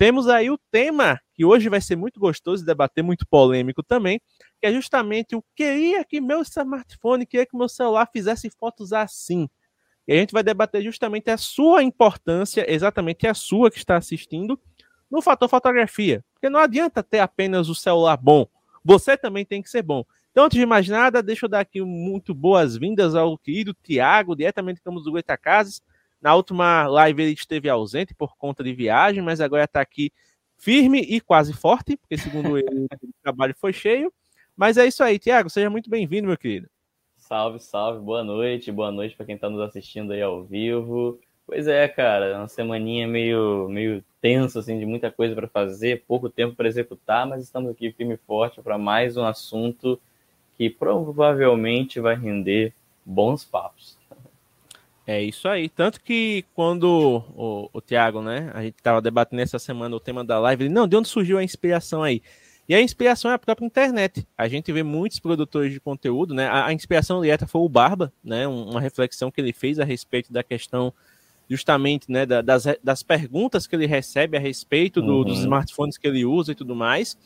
Temos aí o tema que hoje vai ser muito gostoso de debater, muito polêmico também, que é justamente o queria que meu smartphone, queria que meu celular fizesse fotos assim. E a gente vai debater justamente a sua importância, exatamente a sua que está assistindo, no fator fotografia. Porque não adianta ter apenas o celular bom, você também tem que ser bom. Então, antes de mais nada, deixa eu dar aqui muito boas-vindas ao querido Tiago, diretamente de Campos do Goitacazes. Na última live ele esteve ausente por conta de viagem, mas agora está aqui firme e quase forte, porque segundo ele o trabalho foi cheio. Mas é isso aí, Tiago, seja muito bem-vindo, meu querido. Salve, salve, boa noite, boa noite para quem está nos assistindo aí ao vivo. Pois é, cara, uma semaninha meio, meio tenso, assim, de muita coisa para fazer, pouco tempo para executar, mas estamos aqui firme e forte para mais um assunto que provavelmente vai render bons papos. É isso aí. Tanto que quando o, o Tiago, né, a gente estava debatendo essa semana o tema da live, ele, não, de onde surgiu a inspiração aí? E a inspiração é a própria internet. A gente vê muitos produtores de conteúdo, né? A, a inspiração direta foi o Barba, né? Uma reflexão que ele fez a respeito da questão justamente né, das, das perguntas que ele recebe a respeito do, uhum. dos smartphones que ele usa e tudo mais.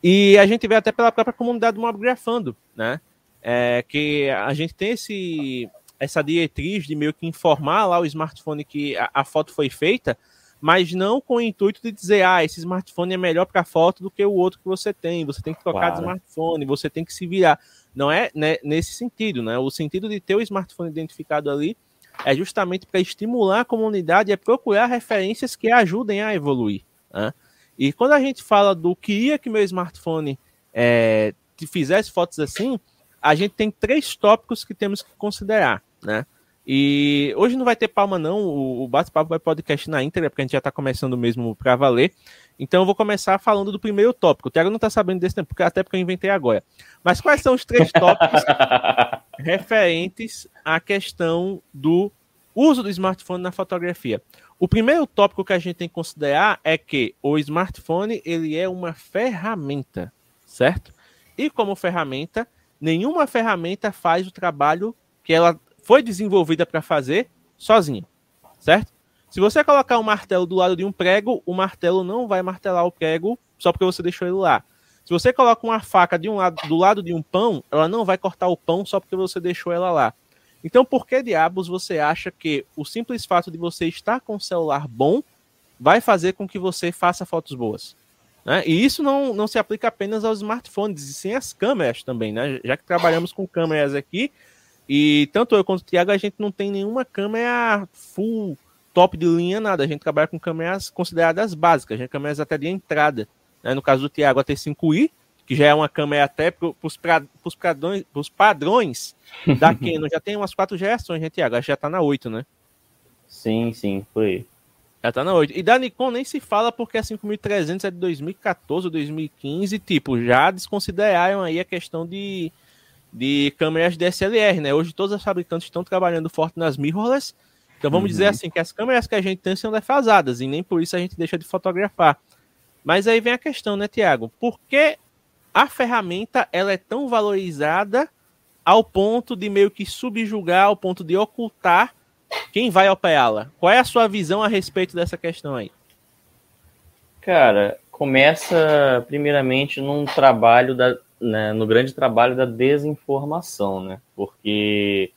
E a gente vê até pela própria comunidade do Mobgrafando, né? É, que a gente tem esse, essa diretriz de meio que informar lá o smartphone que a, a foto foi feita, mas não com o intuito de dizer, ah, esse smartphone é melhor para foto do que o outro que você tem, você tem que trocar claro. de smartphone, você tem que se virar. Não é né, nesse sentido, né? O sentido de ter o smartphone identificado ali é justamente para estimular a comunidade a procurar referências que ajudem a evoluir. Né? E quando a gente fala do queria que meu smartphone é, fizesse fotos assim, a gente tem três tópicos que temos que considerar, né? E hoje não vai ter palma, não. O, bate-papo vai podcast na íntegra, porque a gente já está começando mesmo para valer. Então eu vou começar falando do primeiro tópico. O Thiago não está sabendo desse tempo, até porque eu inventei agora. Mas quais são os três tópicos referentes à questão do uso do smartphone na fotografia? O primeiro tópico que a gente tem que considerar é que o smartphone ele é uma ferramenta, certo? E como ferramenta, nenhuma ferramenta faz o trabalho que ela foi desenvolvida para fazer sozinha, certo? Se você colocar um martelo do lado de um prego, o martelo não vai martelar o prego só porque você deixou ele lá. Se você coloca uma faca de um lado, do lado de um pão, ela não vai cortar o pão só porque você deixou ela lá. Então, por que diabos você acha que o simples fato de você estar com um celular bom vai fazer com que você faça fotos boas? Né? E isso não, não se aplica apenas aos smartphones, e sim às câmeras também, né? Já que trabalhamos com câmeras aqui, e tanto eu quanto o Thiago, a gente não tem nenhuma câmera full top de linha, nada. A gente trabalha com câmeras consideradas básicas, né? câmeras até de entrada. Né? No caso do Thiago, a T5i, que já é uma câmera até para os padrões, padrões da Canon. já tem umas quatro gerações, né, Thiago? Já está na 8, né? Sim, sim, foi. Já tá na 8. E da Nikon nem se fala porque a 5300 é de 2014 ou 2015. Tipo, já desconsideraram aí a questão de de câmeras DSLR, né? Hoje todas as fabricantes estão trabalhando forte nas mirrorless. Então vamos uhum. dizer assim que as câmeras que a gente tem são defasadas e nem por isso a gente deixa de fotografar. Mas aí vem a questão, né, Tiago? Por que a ferramenta ela é tão valorizada ao ponto de meio que subjugar, ao ponto de ocultar quem vai operá-la? Qual é a sua visão a respeito dessa questão aí? Cara, começa primeiramente num trabalho da, né, no grande trabalho da desinformação, né? Porque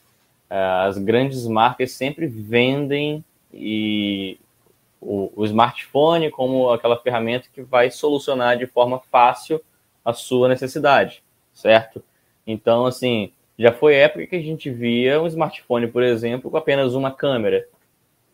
uh, as grandes marcas sempre vendem e o, o, smartphone como aquela ferramenta que vai solucionar de forma fácil a sua necessidade, certo? Então, assim, já foi época que a gente via um smartphone, por exemplo, com apenas uma câmera,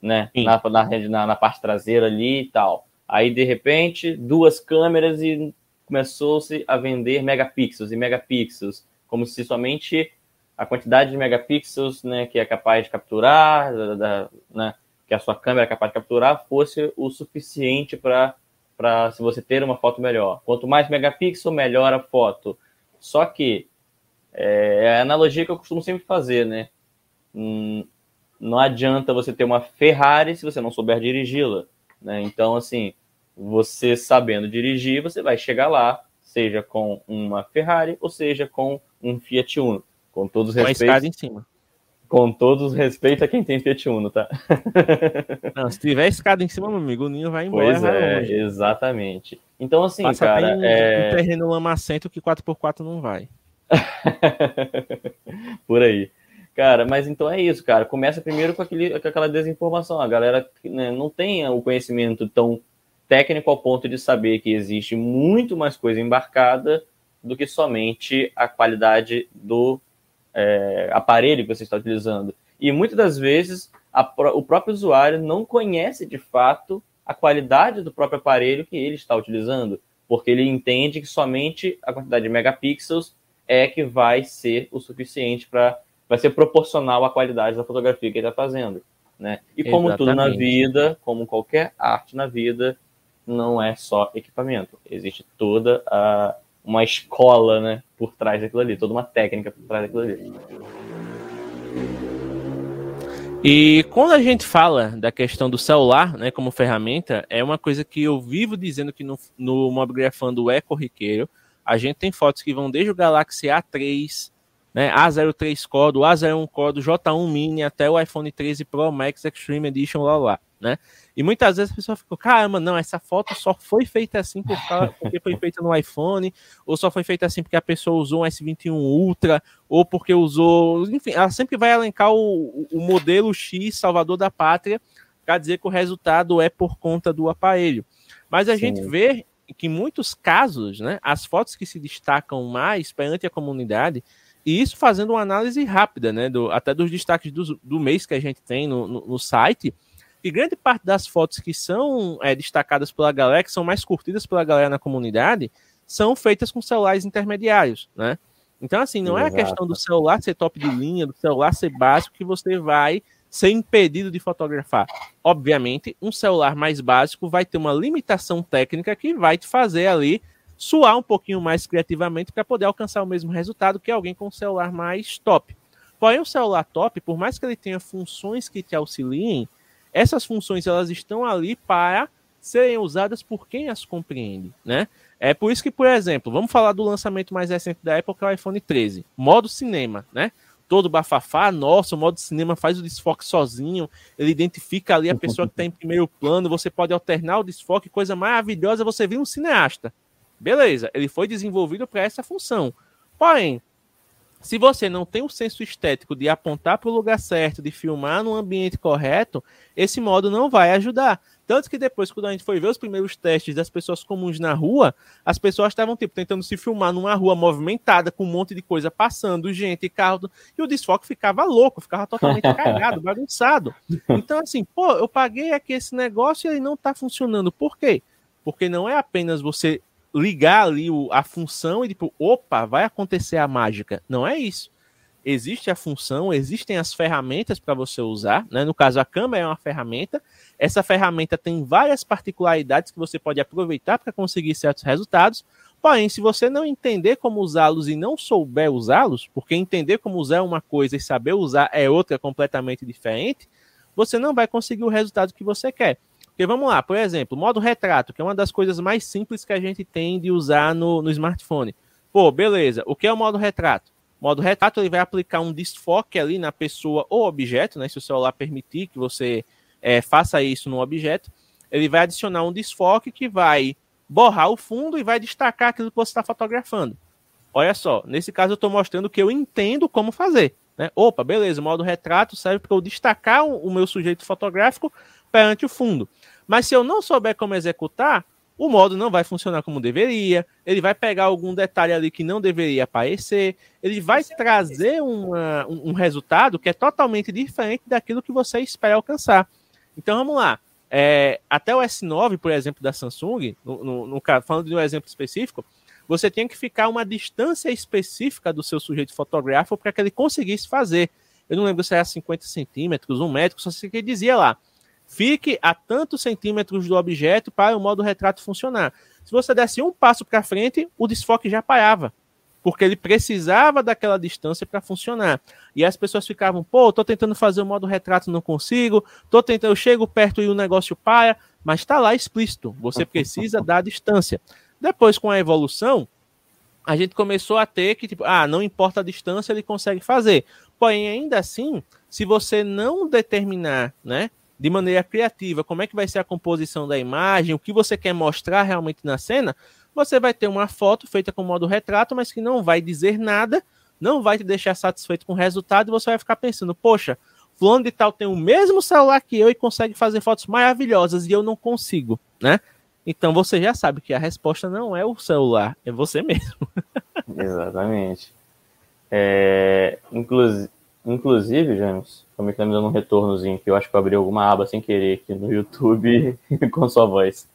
né? Na, na, na, parte traseira ali e tal. Aí, de repente, duas câmeras e começou-se a vender megapixels e megapixels, como se somente a quantidade de megapixels né, que é capaz de capturar, da, da, né, que a sua câmera é capaz de capturar, fosse o suficiente para se você ter uma foto melhor. Quanto mais megapixel, melhor a foto. Só que é, é a analogia que eu costumo sempre fazer, né? Hum, não adianta você ter uma Ferrari se você não souber dirigi-la, né? Então, assim, você sabendo dirigir, você vai chegar lá, seja com uma Ferrari ou seja com um Fiat Uno, com todos os respeitos. em cima. Com todos os respeitos a quem tem Fiat Uno, tá? Não, se tiver escada em cima, meu amigo, o Ninho vai embora. Pois é, longe. exatamente. Então, assim, Passa cara. É... um terreno lamacento que 4x4 não vai. Por aí. Cara, mas então é isso, cara. Começa primeiro com, aquele, com aquela desinformação. A galera né, não tem o conhecimento tão técnico ao ponto de saber que existe muito mais coisa embarcada do que somente a qualidade do é, aparelho que você está utilizando. E muitas das vezes a, o próprio usuário não conhece de fato a qualidade do próprio aparelho que ele está utilizando, porque ele entende que somente a quantidade de megapixels é que vai ser o suficiente para vai ser proporcional à qualidade da fotografia que ele está fazendo, né? E como Exatamente. tudo na vida, como qualquer arte na vida, não é só equipamento, existe toda a, uma escola, né, por trás daquilo ali, toda uma técnica por trás daquilo ali. E quando a gente fala da questão do celular, né, como ferramenta, é uma coisa que eu vivo dizendo que no, no Mobgrafando é corriqueiro. A gente tem fotos que vão desde o Galaxy A3, né, A03 Core, do A01 Core, do J1 Mini até o iPhone 13 Pro Max Extreme Edition lá lá, né? E muitas vezes a pessoa fica, caramba, não, essa foto só foi feita assim por causa, porque foi feita no iPhone, ou só foi feita assim porque a pessoa usou um S21 Ultra, ou porque usou, enfim, ela sempre vai elencar o, o modelo X salvador da pátria para dizer que o resultado é por conta do aparelho. Mas a Sim. gente vê que em muitos casos, né, as fotos que se destacam mais perante a comunidade e isso fazendo uma análise rápida, né? Do, até dos destaques do, do mês que a gente tem no, no, no site. E grande parte das fotos que são é, destacadas pela galera, que são mais curtidas pela galera na comunidade, são feitas com celulares intermediários, né? Então, assim, não Exato. é a questão do celular ser top de linha, do celular ser básico, que você vai ser impedido de fotografar. Obviamente, um celular mais básico vai ter uma limitação técnica que vai te fazer ali suar um pouquinho mais criativamente para poder alcançar o mesmo resultado que alguém com um celular mais top. Porém, o celular top, por mais que ele tenha funções que te auxiliem, essas funções elas estão ali para serem usadas por quem as compreende, né? É por isso que, por exemplo, vamos falar do lançamento mais recente da Apple, que é o iPhone 13, modo cinema, né? Todo bafafá, nossa, o modo cinema faz o desfoque sozinho, ele identifica ali a pessoa que está em primeiro plano, você pode alternar o desfoque, coisa maravilhosa, você vira um cineasta. Beleza, ele foi desenvolvido para essa função. Porém, se você não tem o senso estético de apontar para o lugar certo, de filmar no ambiente correto, esse modo não vai ajudar. Tanto que depois, quando a gente foi ver os primeiros testes das pessoas comuns na rua, as pessoas estavam tipo, tentando se filmar numa rua movimentada, com um monte de coisa passando, gente, carro, e o desfoque ficava louco, ficava totalmente cagado, bagunçado. Então, assim, pô, eu paguei aqui esse negócio e ele não está funcionando. Por quê? Porque não é apenas você ligar ali o, a função e tipo, opa, vai acontecer a mágica. Não é isso. Existe a função, existem as ferramentas para você usar, né? No caso, a câmera é uma ferramenta. Essa ferramenta tem várias particularidades que você pode aproveitar para conseguir certos resultados. Porém, se você não entender como usá-los e não souber usá-los, porque entender como usar é uma coisa e saber usar é outra completamente diferente, você não vai conseguir o resultado que você quer. Porque vamos lá, por exemplo, modo retrato, que é uma das coisas mais simples que a gente tem de usar no, no smartphone. Pô, beleza. O que é o modo retrato? O modo retrato ele vai aplicar um desfoque ali na pessoa ou objeto, né? Se o celular permitir que você é, faça isso no objeto, ele vai adicionar um desfoque que vai borrar o fundo e vai destacar aquilo que você está fotografando. Olha só, nesse caso eu estou mostrando que eu entendo como fazer. Né? Opa, beleza, o modo retrato serve para eu destacar o meu sujeito fotográfico perante o fundo. Mas se eu não souber como executar, o modo não vai funcionar como deveria, ele vai pegar algum detalhe ali que não deveria aparecer, ele vai trazer uma, um, um, resultado que é totalmente diferente daquilo que você espera alcançar. Então vamos lá. É, até o S9, por exemplo, da Samsung, no, no, no, falando de um exemplo específico, você tem que ficar uma distância específica do seu sujeito fotográfico para que ele conseguisse fazer. Eu não lembro se era 50 centímetros, um metro, só sei que dizia lá Fique a tantos centímetros do objeto para o modo retrato funcionar. Se você desse um passo para frente, o desfoque já parava porque ele precisava daquela distância para funcionar. E as pessoas ficavam, pô, tô tentando fazer o modo retrato, não consigo, tô tentando, eu chego perto e o negócio paia, mas está lá explícito, você precisa da distância. Depois, com a evolução, a gente começou a ter que, tipo, ah, não importa a distância, ele consegue fazer. Porém, ainda assim, se você não determinar, né, de maneira criativa, como é que vai ser a composição da imagem, o que você quer mostrar realmente na cena, você vai ter uma foto feita com modo retrato, mas que não vai dizer nada, não vai te deixar satisfeito com o resultado, e você vai ficar pensando, poxa, fulano de tal tem o mesmo celular que eu e consegue fazer fotos maravilhosas e eu não consigo, né? Então você já sabe que a resposta não é o celular, é você mesmo. Exatamente. É, inclusive, inclusive, James, tá me dando um retornozinho que eu acho que eu abri alguma aba sem querer aqui no YouTube com sua voz.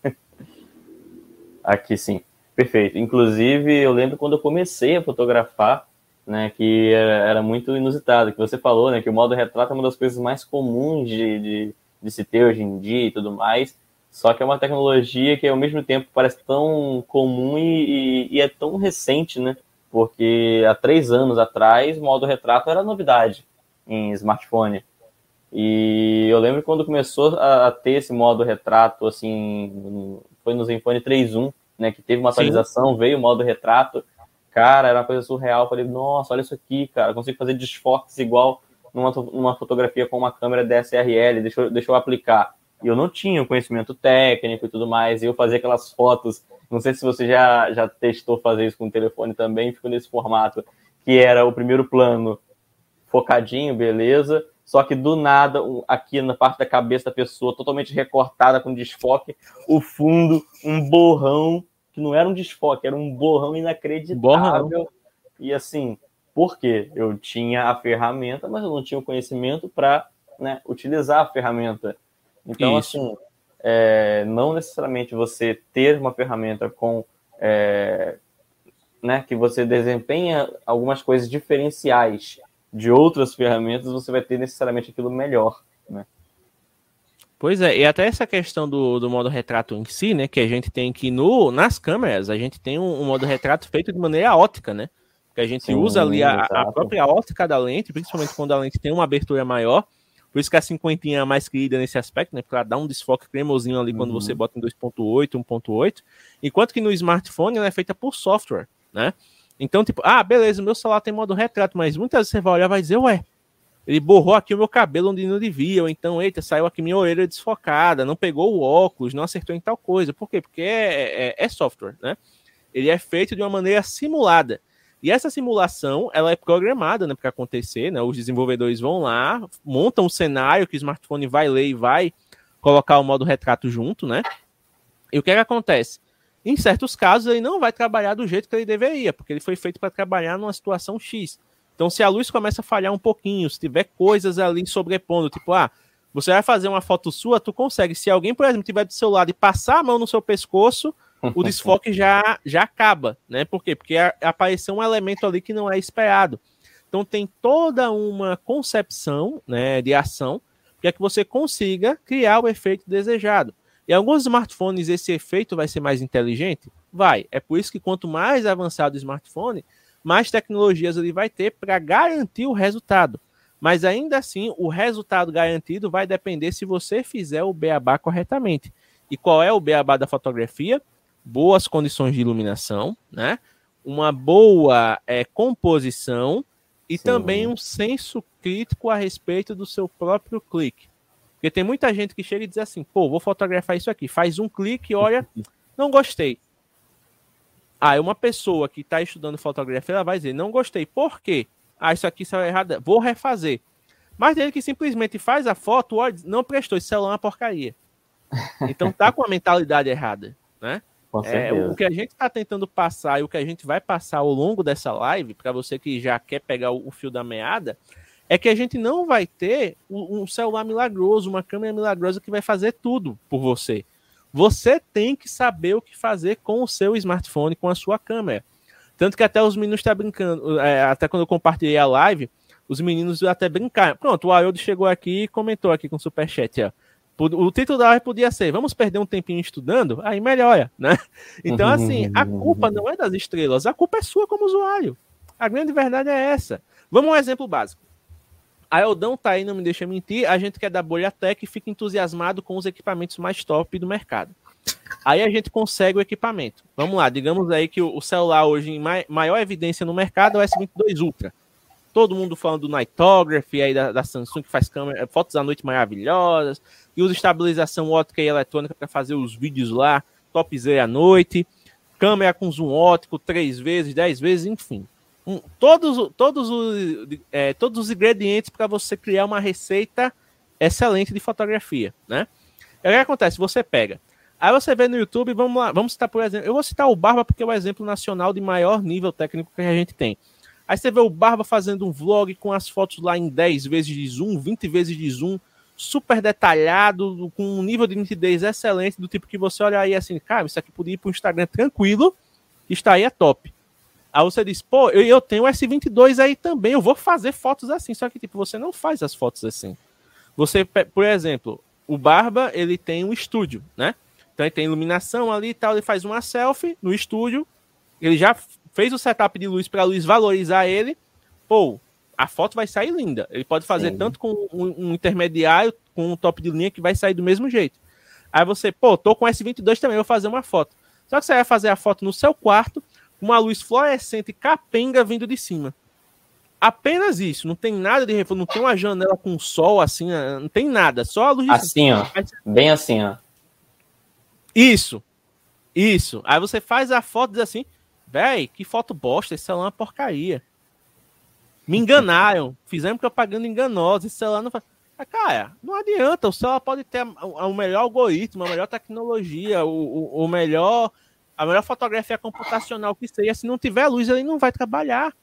Aqui sim. Perfeito. Inclusive, eu lembro quando eu comecei a fotografar, né, que era, era, muito inusitado, que você falou, né, que o modo retrato é uma das coisas mais comuns de, de, de, se ter hoje em dia e tudo mais, só que é uma tecnologia que ao mesmo tempo parece tão comum e, e, e é tão recente, né, porque há três anos atrás, modo retrato era novidade em smartphone. E eu lembro quando começou a, ter esse modo retrato, assim, foi no Zenfone 3.1, né? Que teve uma atualização, Sim. veio o modo retrato. Cara, era uma coisa surreal. Falei, nossa, olha isso aqui, cara. consigo fazer desfoques igual numa, numa fotografia com uma câmera DSLR. Deixa eu, deixa eu aplicar. E eu não tinha o conhecimento técnico e tudo mais. E eu fazia aquelas fotos. Não sei se você já, já testou fazer isso com o telefone também. Ficou nesse formato. Que era o primeiro plano focadinho, beleza só que do nada, aqui na parte da cabeça da pessoa, totalmente recortada com desfoque, o fundo, um borrão, que não era um desfoque, era um borrão inacreditável. Borrão. E assim, por quê? Eu tinha a ferramenta, mas eu não tinha o conhecimento para né, utilizar a ferramenta. Então, Isso. assim, é, não necessariamente você ter uma ferramenta com. É, né, que você desempenha algumas coisas diferenciais de outras ferramentas, você vai ter necessariamente aquilo melhor, né? Pois é, e até essa questão do, do modo retrato em si, né? Que a gente tem que no, nas câmeras, a gente tem um, um modo retrato feito de maneira ótica, né? Que a gente Sim, usa ali a, a, própria ótica da lente, principalmente quando a lente tem uma abertura maior. Por isso que a cinquentinha é mais querida nesse aspecto, né? Porque ela dá um desfoque cremosinho ali uhum. quando você bota em 2.8, 1.8. Enquanto que no smartphone ela é feita por software, né? Então, tipo, ah, beleza, meu celular tem modo retrato, mas muitas vezes você vai olhar e vai dizer, ué, ele borrou aqui o meu cabelo onde não devia, ou então, eita, saiu aqui minha orelha desfocada, não pegou o óculos, não acertou em tal coisa. Por quê? Porque é, é, é software, né? Ele é feito de uma maneira simulada. E essa simulação, ela é programada né, para acontecer, né? Os desenvolvedores vão lá, montam um cenário que o smartphone vai ler e vai colocar o modo retrato junto, né? E o que, é que acontece? Em certos casos, ele não vai trabalhar do jeito que ele deveria, porque ele foi feito para trabalhar numa situação X. Então, se a luz começa a falhar um pouquinho, se tiver coisas ali sobrepondo, tipo, ah, você vai fazer uma foto sua, tu consegue. Se alguém, por exemplo, tiver do seu lado e passar a mão no seu pescoço, o desfoque já, já acaba, né? Por quê? Porque apareceu um elemento ali que não é esperado. Então tem toda uma concepção né, de ação para que você consiga criar o efeito desejado. Em alguns smartphones esse efeito vai ser mais inteligente? Vai. É por isso que quanto mais avançado o smartphone, mais tecnologias ele vai ter para garantir o resultado. Mas ainda assim, o resultado garantido vai depender se você fizer o beabá corretamente. E qual é o beabá da fotografia? Boas condições de iluminação, né? Uma boa é, composição e Sim. também um senso crítico a respeito do seu próprio clique. Porque tem muita gente que chega e diz assim, pô, vou fotografar isso aqui. Faz um clique, olha, não gostei. Aí ah, uma pessoa que está estudando fotografia, ela vai dizer, não gostei. Por quê? Ah, isso aqui saiu errado. Vou refazer. Mas ele que simplesmente faz a foto, olha, não prestou, esse celular é uma porcaria. Então tá com a mentalidade errada, né? É, o que a gente está tentando passar e o que a gente vai passar ao longo dessa live, para você que já quer pegar o, o fio da meada, é que a gente não vai ter um celular milagroso, uma câmera milagrosa que vai fazer tudo por você. Você tem que saber o que fazer com o seu smartphone, com a sua câmera. Tanto que até os meninos estão tá brincando, é, até quando eu compartilhei a live, os meninos até brincaram. Pronto, o Haroldo chegou aqui e comentou aqui com o superchat, ó. O título da live podia ser Vamos perder um tempinho estudando? Aí melhora, né? Então, assim, a culpa não é das estrelas, a culpa é sua como usuário. A grande verdade é essa. Vamos um exemplo básico. A Eldão tá aí, não me deixa mentir. A gente quer dar bolha tech e fica entusiasmado com os equipamentos mais top do mercado. Aí a gente consegue o equipamento. Vamos lá, digamos aí que o celular hoje em maior evidência no mercado é o S22 Ultra todo mundo falando do Nightography aí da, da, Samsung que faz câmera, fotos à noite maravilhosas, e usa estabilização ótica e eletrônica para fazer os vídeos lá, topzera à noite, câmera com zoom ótico três vezes, dez vezes, enfim. Um, todos, todos, os, é, todos os ingredientes para você criar uma receita excelente de fotografia, né? E o que acontece? Você pega. Aí você vê no YouTube, vamos lá, vamos citar, por exemplo, eu vou citar o Barba porque é o exemplo nacional de maior nível técnico que a gente tem. Aí você vê o Barba fazendo um vlog com as fotos lá em 10 vezes de zoom, 20 vezes de zoom, super detalhado, com um nível de nitidez excelente, do tipo que você olha aí assim, cara, isso aqui podia ir para o Instagram tranquilo, está aí é top. Aí você diz, pô, eu, eu tenho S22 aí também, eu vou fazer fotos assim, só que tipo, você não faz as fotos assim. Você, por exemplo, o Barba, ele tem um estúdio, né? Então ele tem iluminação ali e tal, ele faz uma selfie no estúdio, ele já fez o setup de luz para a luz valorizar ele, pô, a foto vai sair linda. Ele pode fazer Sim. tanto com um, um, intermediário, com um top de linha que vai sair do mesmo jeito. Aí você, pô, tô com S22 também, vou fazer uma foto. Só que você vai fazer a foto no seu quarto, com uma luz fluorescente capenga vindo de cima. Apenas isso, não tem nada de reforço, não tem uma janela com sol assim, não tem nada, só a luz de Assim, cima. ó. Bem assim, ó. Isso. Isso. Aí você faz a foto diz assim: Véi, que foto bosta, esse celular é uma porcaria. Me enganaram, fizeram propaganda enganosa, esse celular não faz. Ah, cara, não adianta, o celular pode ter o melhor algoritmo, a melhor tecnologia, o, o, o, melhor, a melhor fotografia computacional que seja, se não tiver luz, ele não vai trabalhar.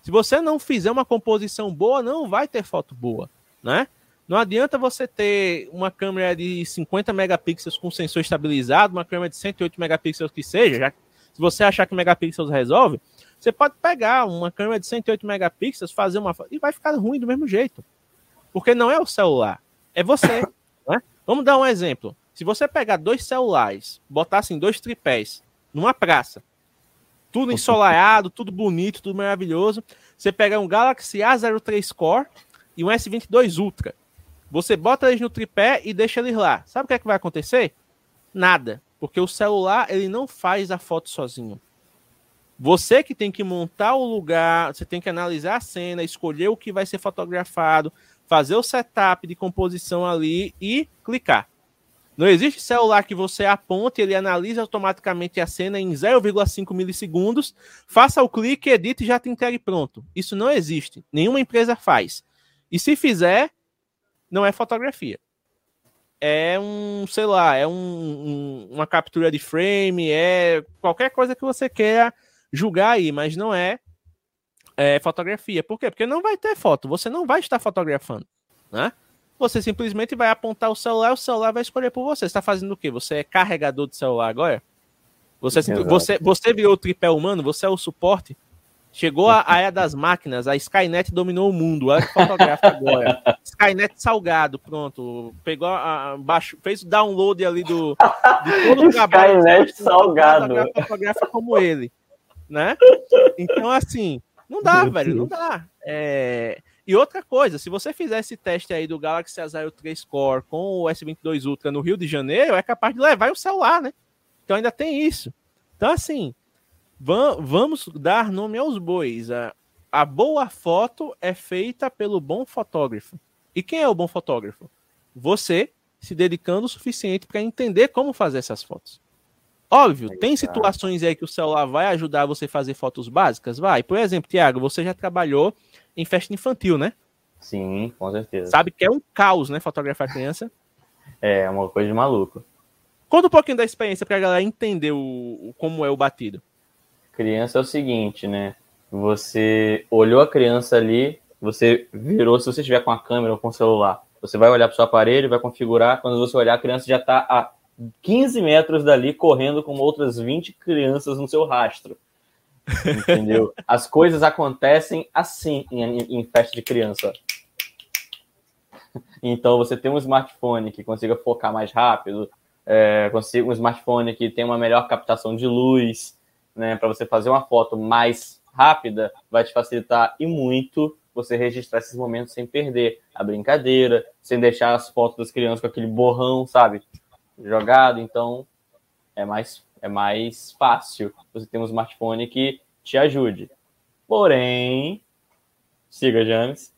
Se você não fizer uma composição boa, não vai ter foto boa, né? Não adianta você ter uma câmera de 50 megapixels com sensor estabilizado, uma câmera de 108 megapixels que seja, já se você achar que megapixels resolve, você pode pegar uma câmera de 108 megapixels, fazer uma e vai ficar ruim do mesmo jeito. Porque não é o celular, é você. né? Vamos dar um exemplo. Se você pegar dois celulares, botar assim dois tripés numa praça, tudo ensolarado, tudo bonito, tudo maravilhoso, você pega um Galaxy A03 Core e um S22 Ultra. Você bota eles no tripé e deixa eles lá. Sabe o que, é que vai acontecer? Nada. Porque o celular, ele não faz a foto sozinho. Você que tem que montar o lugar, você tem que analisar a cena, escolher o que vai ser fotografado, fazer o setup de composição ali e clicar. Não existe celular que você aponte, ele analisa automaticamente a cena em 0,5 milissegundos, faça o clique, edite e já te entregue pronto. Isso não existe. Nenhuma empresa faz. E se fizer, não é fotografia é um, sei lá, é um, um, uma captura de frame, é qualquer coisa que você queira julgar aí, mas não é, é, fotografia. Por quê? Porque não vai ter foto, você não vai estar fotografando, né? Você simplesmente vai apontar o celular, o celular vai escolher por você. Você está fazendo o quê? Você é carregador de celular agora? Você, você, você virou o tripé humano? Você é o suporte? Chegou a, a era das máquinas, a Skynet dominou o mundo. Olha que fotografa agora. Skynet salgado, pronto. Pegou a, baixo, fez o download ali do de todo o trabalho. Skynet salgado. Fotografa como ele, né? Então assim, não dá, Meu velho, Deus. não dá. É... E outra coisa, se você fizer esse teste aí do Galaxy A03 Core com o S22 Ultra no Rio de Janeiro, é capaz de levar o celular, né? Então ainda tem isso. Então assim, vamos dar nome aos bois. A, a boa foto é feita pelo bom fotógrafo. E quem é o bom fotógrafo? Você se dedicando o suficiente para entender como fazer essas fotos. Óbvio, tem situações aí que o celular vai ajudar você a fazer fotos básicas? Vai. Por exemplo, Tiago, você já trabalhou em festa infantil, né? Sim, com certeza. Sabe que é um caos, né? Fotografar criança. É, uma coisa de maluco. Conta um pouquinho da experiência para a galera entender o, o, como é o batido criança é o seguinte, né? Você olhou a criança ali, você virou, se você estiver com a câmera ou com o celular, você vai olhar para o seu aparelho, vai configurar, quando você olhar, a criança já está a 15 metros dali, correndo com outras 20 crianças no seu rastro. Entendeu? As coisas acontecem assim em, em festa de criança. Então, você tem um smartphone que consiga focar mais rápido, é, consiga um smartphone que tem uma melhor captação de luz, né, para você fazer uma foto mais rápida, vai te facilitar e muito você registrar esses momentos sem perder a brincadeira, sem deixar as fotos das crianças com aquele borrão, sabe, jogado. Então, é mais, é mais fácil você ter um smartphone que te ajude. Porém, siga, James.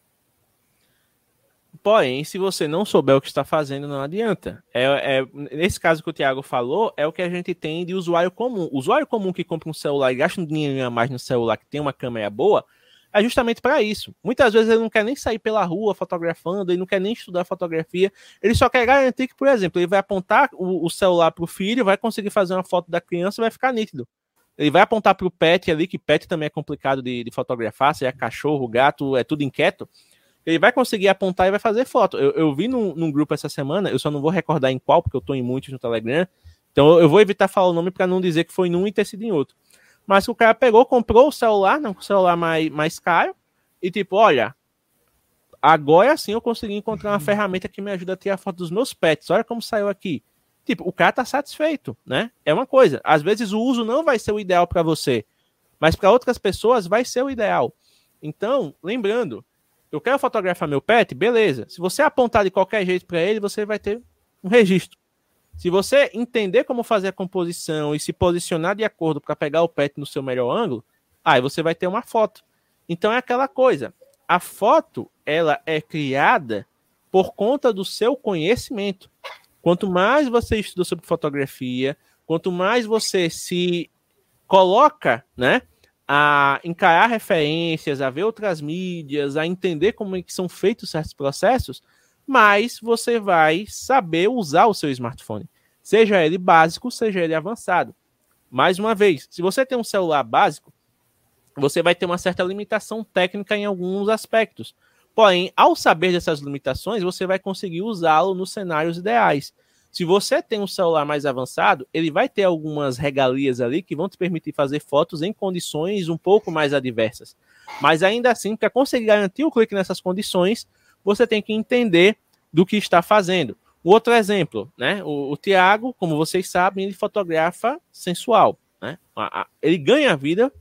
Porém, se você não souber o que está fazendo, não adianta. É, é, nesse caso que o Thiago falou, é o que a gente tem de usuário comum. O usuário comum que compra um celular e gasta um dinheiro a mais no celular que tem uma câmera boa, é justamente para isso. Muitas vezes ele não quer nem sair pela rua fotografando, ele não quer nem estudar fotografia, ele só quer garantir que, por exemplo, ele vai apontar o, o celular para o filho, vai conseguir fazer uma foto da criança e vai ficar nítido. Ele vai apontar para o pet ali, que pet também é complicado de, de fotografar, se é cachorro, gato, é tudo inquieto ele vai conseguir apontar e vai fazer foto. Eu, eu vi num, num, grupo essa semana, eu só não vou recordar em qual, porque eu tô em muitos no Telegram. Então eu vou evitar falar o nome para não dizer que foi num e ter sido em outro. Mas o cara pegou, comprou o celular, não, o celular mais, mais caro, e tipo, olha, agora sim eu consegui encontrar uma ferramenta que me ajuda a tirar foto dos meus pets. Olha como saiu aqui. Tipo, o cara tá satisfeito, né? É uma coisa. Às vezes o uso não vai ser o ideal para você, mas para outras pessoas vai ser o ideal. Então, lembrando, eu quero fotografar meu pet, beleza. Se você apontar de qualquer jeito para ele, você vai ter um registro. Se você entender como fazer a composição e se posicionar de acordo para pegar o pet no seu melhor ângulo, aí você vai ter uma foto. Então é aquela coisa. A foto, ela é criada por conta do seu conhecimento. Quanto mais você estuda sobre fotografia, quanto mais você se coloca, né, a encarar referências, a ver outras mídias, a entender como é que são feitos certos processos, mais você vai saber usar o seu smartphone, seja ele básico, seja ele avançado. Mais uma vez, se você tem um celular básico, você vai ter uma certa limitação técnica em alguns aspectos. Porém, ao saber dessas limitações, você vai conseguir usá-lo nos cenários ideais. Se você tem um celular mais avançado, ele vai ter algumas regalias ali que vão te permitir fazer fotos em condições um pouco mais adversas. Mas ainda assim, para conseguir garantir o clique nessas condições, você tem que entender do que está fazendo. Outro exemplo, né? O, o Tiago, como vocês sabem, ele fotografa sensual, né? Ele ganha vida,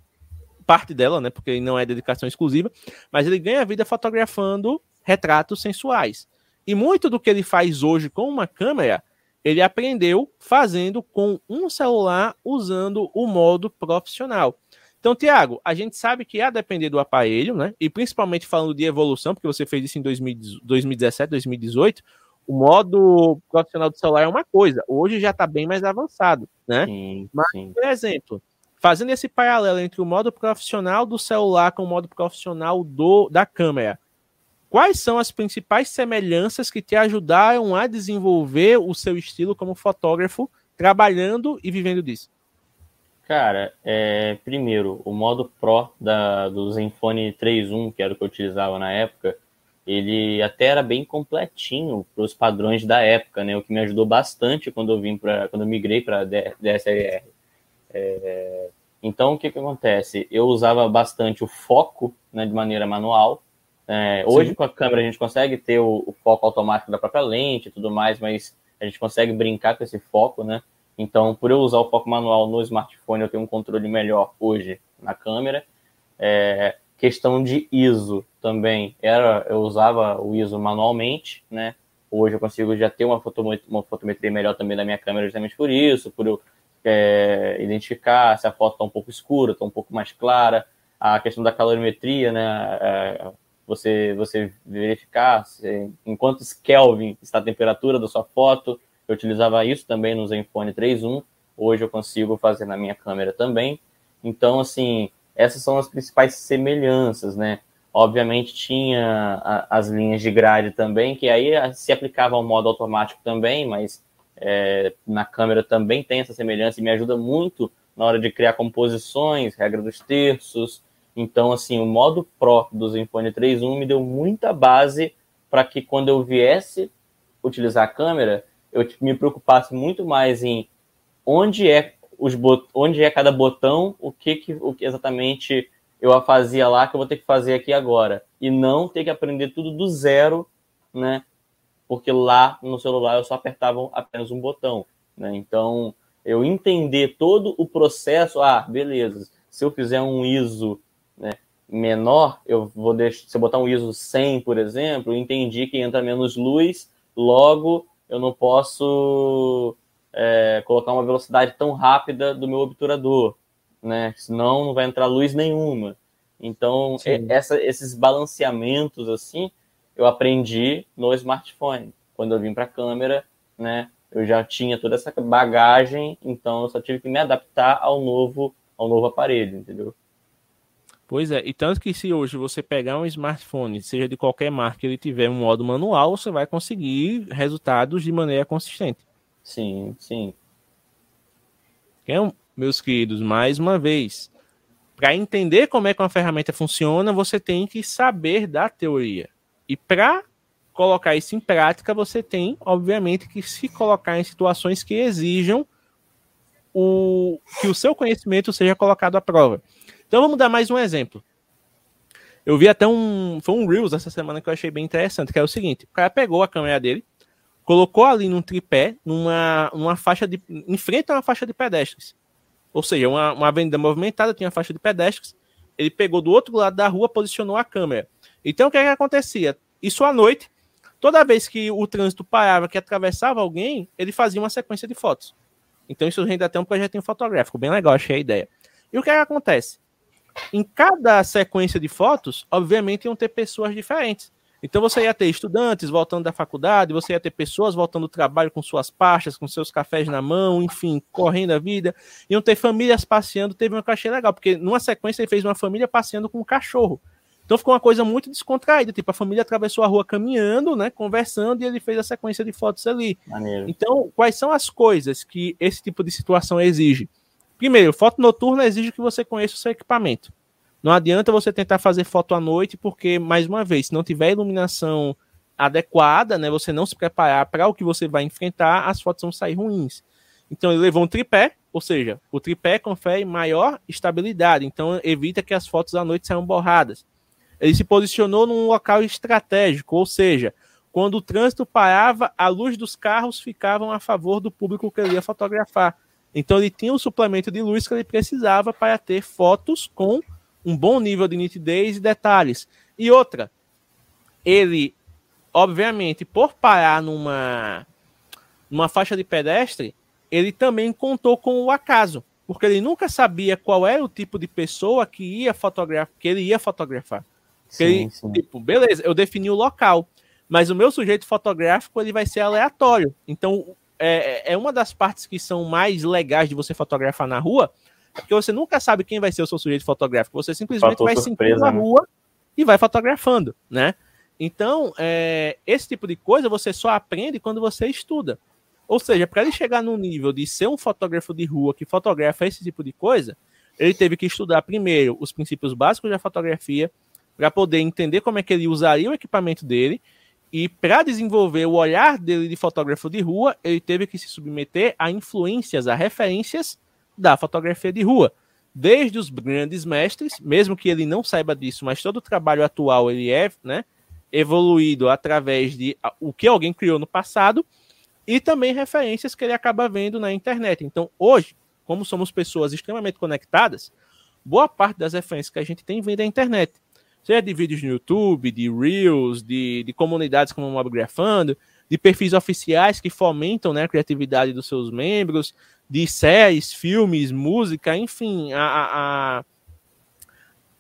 parte dela, né? Porque ele não é dedicação exclusiva, mas ele ganha vida fotografando retratos sensuais. E muito do que ele faz hoje com uma câmera ele aprendeu fazendo com um celular usando o modo profissional. Então, Tiago, a gente sabe que a depender do aparelho, né? E principalmente falando de evolução, porque você fez isso em 2017, 2018, o modo profissional do celular é uma coisa. Hoje já está bem mais avançado, né? Sim, Mas, sim. por exemplo, fazendo esse paralelo entre o modo profissional do celular com o modo profissional do, da câmera, Quais são as principais semelhanças que te ajudaram a desenvolver o seu estilo como fotógrafo, trabalhando e vivendo disso? Cara, é, primeiro, o modo Pro da, do Zenfone 3.1, que era o que eu utilizava na época, ele até era bem completinho para os padrões da época, né? O que me ajudou bastante quando eu vim para, quando eu migrei para DSLR. É, então, o que, que acontece? Eu usava bastante o foco, né, de maneira manual, é, hoje, Sim. com a câmera, a gente consegue ter o, o, foco automático da própria lente e tudo mais, mas a gente consegue brincar com esse foco, né? Então, por eu usar o foco manual no smartphone, eu tenho um controle melhor hoje na câmera. É, questão de ISO também, era eu usava o ISO manualmente, né? Hoje eu consigo já ter uma, fotometria, uma fotometria melhor também da minha câmera justamente por isso, por eu é, identificar se a foto está um pouco escura, está um pouco mais clara, a questão da calorimetria, né? Você, você verificar se, em quantos Kelvin está a temperatura da sua foto. Eu utilizava isso também no Zenfone 3.1. Hoje eu consigo fazer na minha câmera também. Então, assim, essas são as principais semelhanças, né? Obviamente tinha a, as linhas de grade também, que aí se aplicava ao modo automático também, mas é, na câmera também tem essa semelhança e me ajuda muito na hora de criar composições, regra dos terços, então, assim, o modo Pro do Zenfone 3.1 me deu muita base para que quando eu viesse utilizar a câmera, eu me preocupasse muito mais em onde é os bot... onde é cada botão, o que, que o que exatamente eu fazia lá que eu vou ter que fazer aqui agora e não ter que aprender tudo do zero, né? porque lá no celular eu só apertava apenas um botão. Né? Então, eu entender todo o processo, ah, beleza, se eu fizer um ISO né, menor, eu vou deixar, se eu botar um ISO 100, por exemplo, entendi que entra menos luz, logo eu não posso é, colocar uma velocidade tão rápida do meu obturador, né? Senão não vai entrar luz nenhuma. Então, essa, esses balanceamentos assim, eu aprendi no smartphone. Quando eu vim para a câmera, né? Eu já tinha toda essa bagagem, então eu só tive que me adaptar ao novo, ao novo aparelho, entendeu? Pois é, e tanto que se hoje você pegar um smartphone, seja de qualquer marca, ele tiver um modo manual, você vai conseguir resultados de maneira consistente. Sim, sim. Então, meus queridos, mais uma vez, para entender como é que uma ferramenta funciona, você tem que saber da teoria. E para colocar isso em prática, você tem, obviamente, que se colocar em situações que exijam o, que o seu conhecimento seja colocado à prova. Então vamos dar mais um exemplo. Eu vi até um. Foi um Reels essa semana que eu achei bem interessante, que é o seguinte: o cara pegou a câmera dele, colocou ali num tripé, numa, numa faixa de. em frente a uma faixa de pedestres. Ou seja, uma, uma avenida movimentada, tinha faixa de pedestres. Ele pegou do outro lado da rua, posicionou a câmera. Então o que, é que acontecia? Isso à noite, toda vez que o trânsito parava, que atravessava alguém, ele fazia uma sequência de fotos. Então isso rende até um projetinho fotográfico, bem legal, achei a ideia. E o que, é que acontece? Em cada sequência de fotos, obviamente iam ter pessoas diferentes. Então você ia ter estudantes voltando da faculdade, você ia ter pessoas voltando do trabalho com suas pastas, com seus cafés na mão, enfim, correndo a vida. Iam ter famílias passeando, teve uma cachê legal, porque numa sequência ele fez uma família passeando com um cachorro. Então ficou uma coisa muito descontraída, tipo, a família atravessou a rua caminhando, né, conversando, e ele fez a sequência de fotos ali. Maneiro. Então, quais são as coisas que esse tipo de situação exige? Primeiro, foto noturna exige que você conheça o seu equipamento. Não adianta você tentar fazer foto à noite, porque, mais uma vez, se não tiver iluminação adequada, né, você não se preparar para o que você vai enfrentar, as fotos vão sair ruins. Então ele levou um tripé, ou seja, o tripé confere maior estabilidade, então evita que as fotos à noite saiam borradas. Ele se posicionou num local estratégico, ou seja, quando o trânsito parava, a luz dos carros ficavam a favor do público que ele ia fotografar. Então ele tinha o suplemento de luz que ele precisava para ter fotos com um bom nível de nitidez e detalhes. E outra, ele, obviamente, por parar numa, numa faixa de pedestre, ele também contou com o acaso, porque ele nunca sabia qual era o tipo de pessoa que ia fotografar, que ele ia fotografar. Sim, ele, sim. Tipo, beleza, eu defini o local, mas o meu sujeito fotográfico ele vai ser aleatório. Então, é, é uma das partes que são mais legais de você fotografar na rua, porque você nunca sabe quem vai ser o seu sujeito fotográfico. Você simplesmente vai surpresa, sentindo a né? rua e vai fotografando, né? Então, é, esse tipo de coisa você só aprende quando você estuda. Ou seja, para ele chegar no nível de ser um fotógrafo de rua que fotografa esse tipo de coisa, ele teve que estudar primeiro os princípios básicos da fotografia, para poder entender como é que ele usaria o equipamento dele, e para desenvolver o olhar dele de fotógrafo de rua, ele teve que se submeter a influências, a referências da fotografia de rua. Desde os grandes mestres, mesmo que ele não saiba disso, mas todo o trabalho atual ele é né, evoluído através de o que alguém criou no passado e também referências que ele acaba vendo na internet. Então, hoje, como somos pessoas extremamente conectadas, boa parte das referências que a gente tem vem da internet. Seja de vídeos no YouTube, de Reels, de, de comunidades como o Mobgrafando, de perfis oficiais que fomentam né, a criatividade dos seus membros, de séries, filmes, música, enfim, a,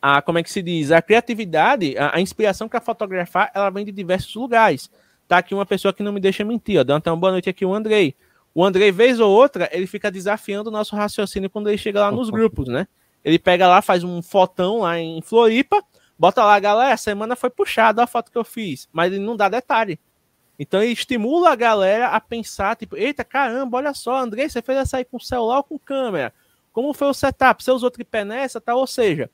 a, a como é que se diz, a criatividade, a, a inspiração para fotografar, ela vem de diversos lugares. Tá aqui uma pessoa que não me deixa mentir, ó, dando até uma boa noite aqui o Andrei. O Andrei, vez ou outra, ele fica desafiando o nosso raciocínio quando ele chega lá nos grupos, né? Ele pega lá, faz um fotão lá em Floripa, bota lá, galera, semana foi puxada a foto que eu fiz, mas ele não dá detalhe. Então ele estimula a galera a pensar, tipo, eita, caramba, olha só, André, você fez essa aí com celular ou com câmera? Como foi o setup? Você usou tripé nessa, tá? Ou seja,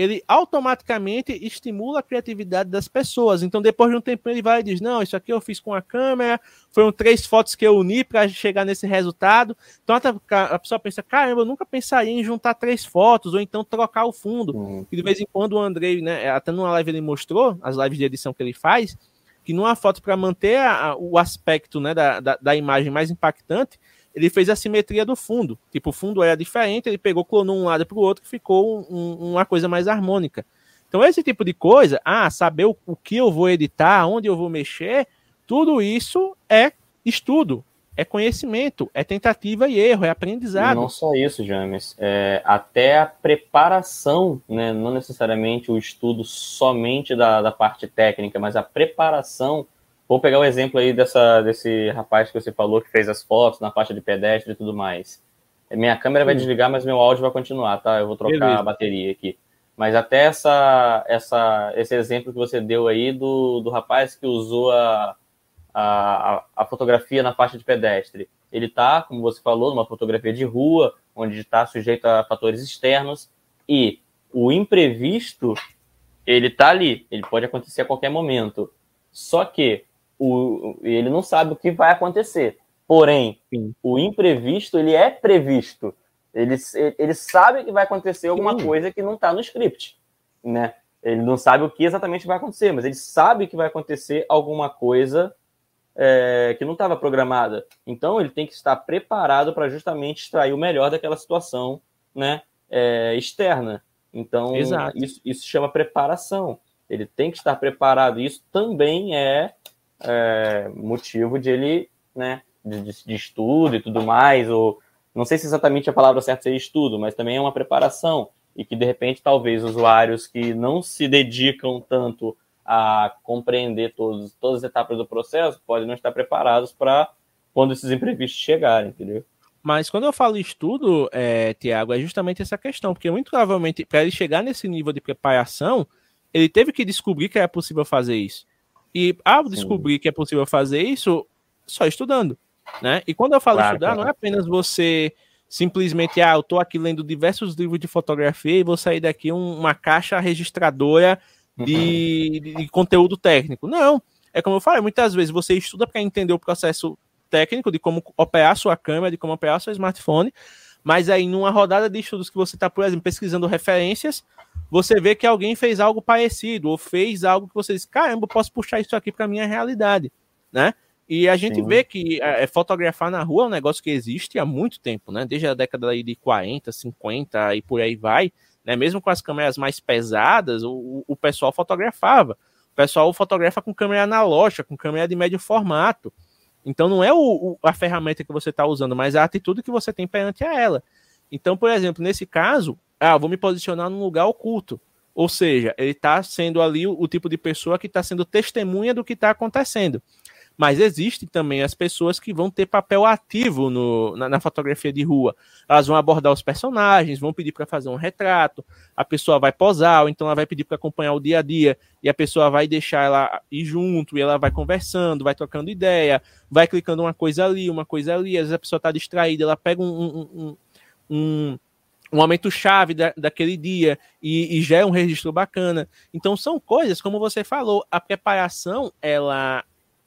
ele automaticamente estimula a criatividade das pessoas. Então, depois de um tempo, ele vai e diz: Não, isso aqui eu fiz com a câmera, foram três fotos que eu uni para chegar nesse resultado. Então, a pessoa pensa: Caramba, eu nunca pensaria em juntar três fotos ou então trocar o fundo. Uhum. E de vez em quando o Andrei, né, até numa live ele mostrou, as lives de edição que ele faz, que numa foto, para manter a, a, o aspecto né, da, da, da, imagem mais impactante, ele fez a simetria do fundo. Tipo, o fundo era diferente, ele pegou, clonou um lado para o outro, ficou um, uma coisa mais harmônica. Então, esse tipo de coisa, ah, saber o, o que eu vou editar, onde eu vou mexer, tudo isso é estudo, é conhecimento, é tentativa e erro, é aprendizado. Não só isso, James, é, até a preparação, né, não necessariamente o estudo somente da, da parte técnica, mas a preparação. Vou pegar o exemplo aí dessa, desse rapaz que você falou que fez as fotos na faixa de pedestre e tudo mais. Minha câmera vai desligar, mas meu áudio vai continuar, tá? Eu vou trocar Beleza. a bateria aqui. Mas até essa, essa, esse exemplo que você deu aí do, do rapaz que usou a, a, a, fotografia na faixa de pedestre. Ele está, como você falou, numa fotografia de rua, onde está sujeito a fatores externos, e o imprevisto, ele está ali, ele pode acontecer a qualquer momento. Só que o, ele não sabe o que vai acontecer. Porém, Sim. o imprevisto, ele é previsto. Ele, ele sabe que vai acontecer alguma Sim. coisa que não está no script, né? Ele não sabe o que exatamente vai acontecer, mas ele sabe que vai acontecer alguma coisa é, que não estava programada. Então ele tem que estar preparado para justamente extrair o melhor daquela situação né, é, externa. Então isso, isso chama preparação. Ele tem que estar preparado. Isso também é, é motivo de ele, né, de, de, estudo e tudo mais. Ou não sei se exatamente a palavra certa seria estudo, mas também é uma preparação e que de repente talvez usuários que não se dedicam tanto a compreender todos, todas as etapas do processo, podem não estar preparados para quando esses imprevistos chegarem, entendeu? Mas quando eu falo estudo, é, Tiago, é justamente essa questão, porque muito provavelmente para ele chegar nesse nível de preparação, ele teve que descobrir que é possível fazer isso. E ao Sim. descobrir que é possível fazer isso, só estudando, né? E quando eu falo claro, estudar, claro. não é apenas você simplesmente, ah, eu estou aqui lendo diversos livros de fotografia e vou sair daqui um, uma caixa registradora de, de, conteúdo técnico. Não. É como eu falei, muitas vezes você estuda para entender o processo técnico de como operar sua câmera, de como operar seu smartphone, mas aí numa rodada de estudos que você está, por exemplo, pesquisando referências, você vê que alguém fez algo parecido ou fez algo que você diz, caramba, posso puxar isso aqui para minha realidade, né? E a gente Sim. vê que é, fotografar na rua é um negócio que existe há muito tempo, né? Desde a década de 40, 50 e por aí vai. Né? Mesmo com as câmeras mais pesadas, o, o pessoal fotografava. O pessoal fotografa com câmera analógica, com câmera de médio formato. Então não é o, o, a ferramenta que você está usando, mas a atitude que você tem perante a ela. Então, por exemplo, nesse caso, ah, vou me posicionar num lugar oculto. Ou seja, ele está sendo ali o, o, tipo de pessoa que está sendo testemunha do que está acontecendo. Mas existem também as pessoas que vão ter papel ativo no, na, na fotografia de rua. Elas vão abordar os personagens, vão pedir para fazer um retrato, a pessoa vai posar, ou então ela vai pedir para acompanhar o dia a dia, e a pessoa vai deixar ela ir junto, e ela vai conversando, vai trocando ideia, vai clicando uma coisa ali, uma coisa ali, às vezes a pessoa está distraída, ela pega um, um, um, um um momento chave da, daquele dia e, e já é um registro bacana. Então são coisas, como você falou, a preparação ela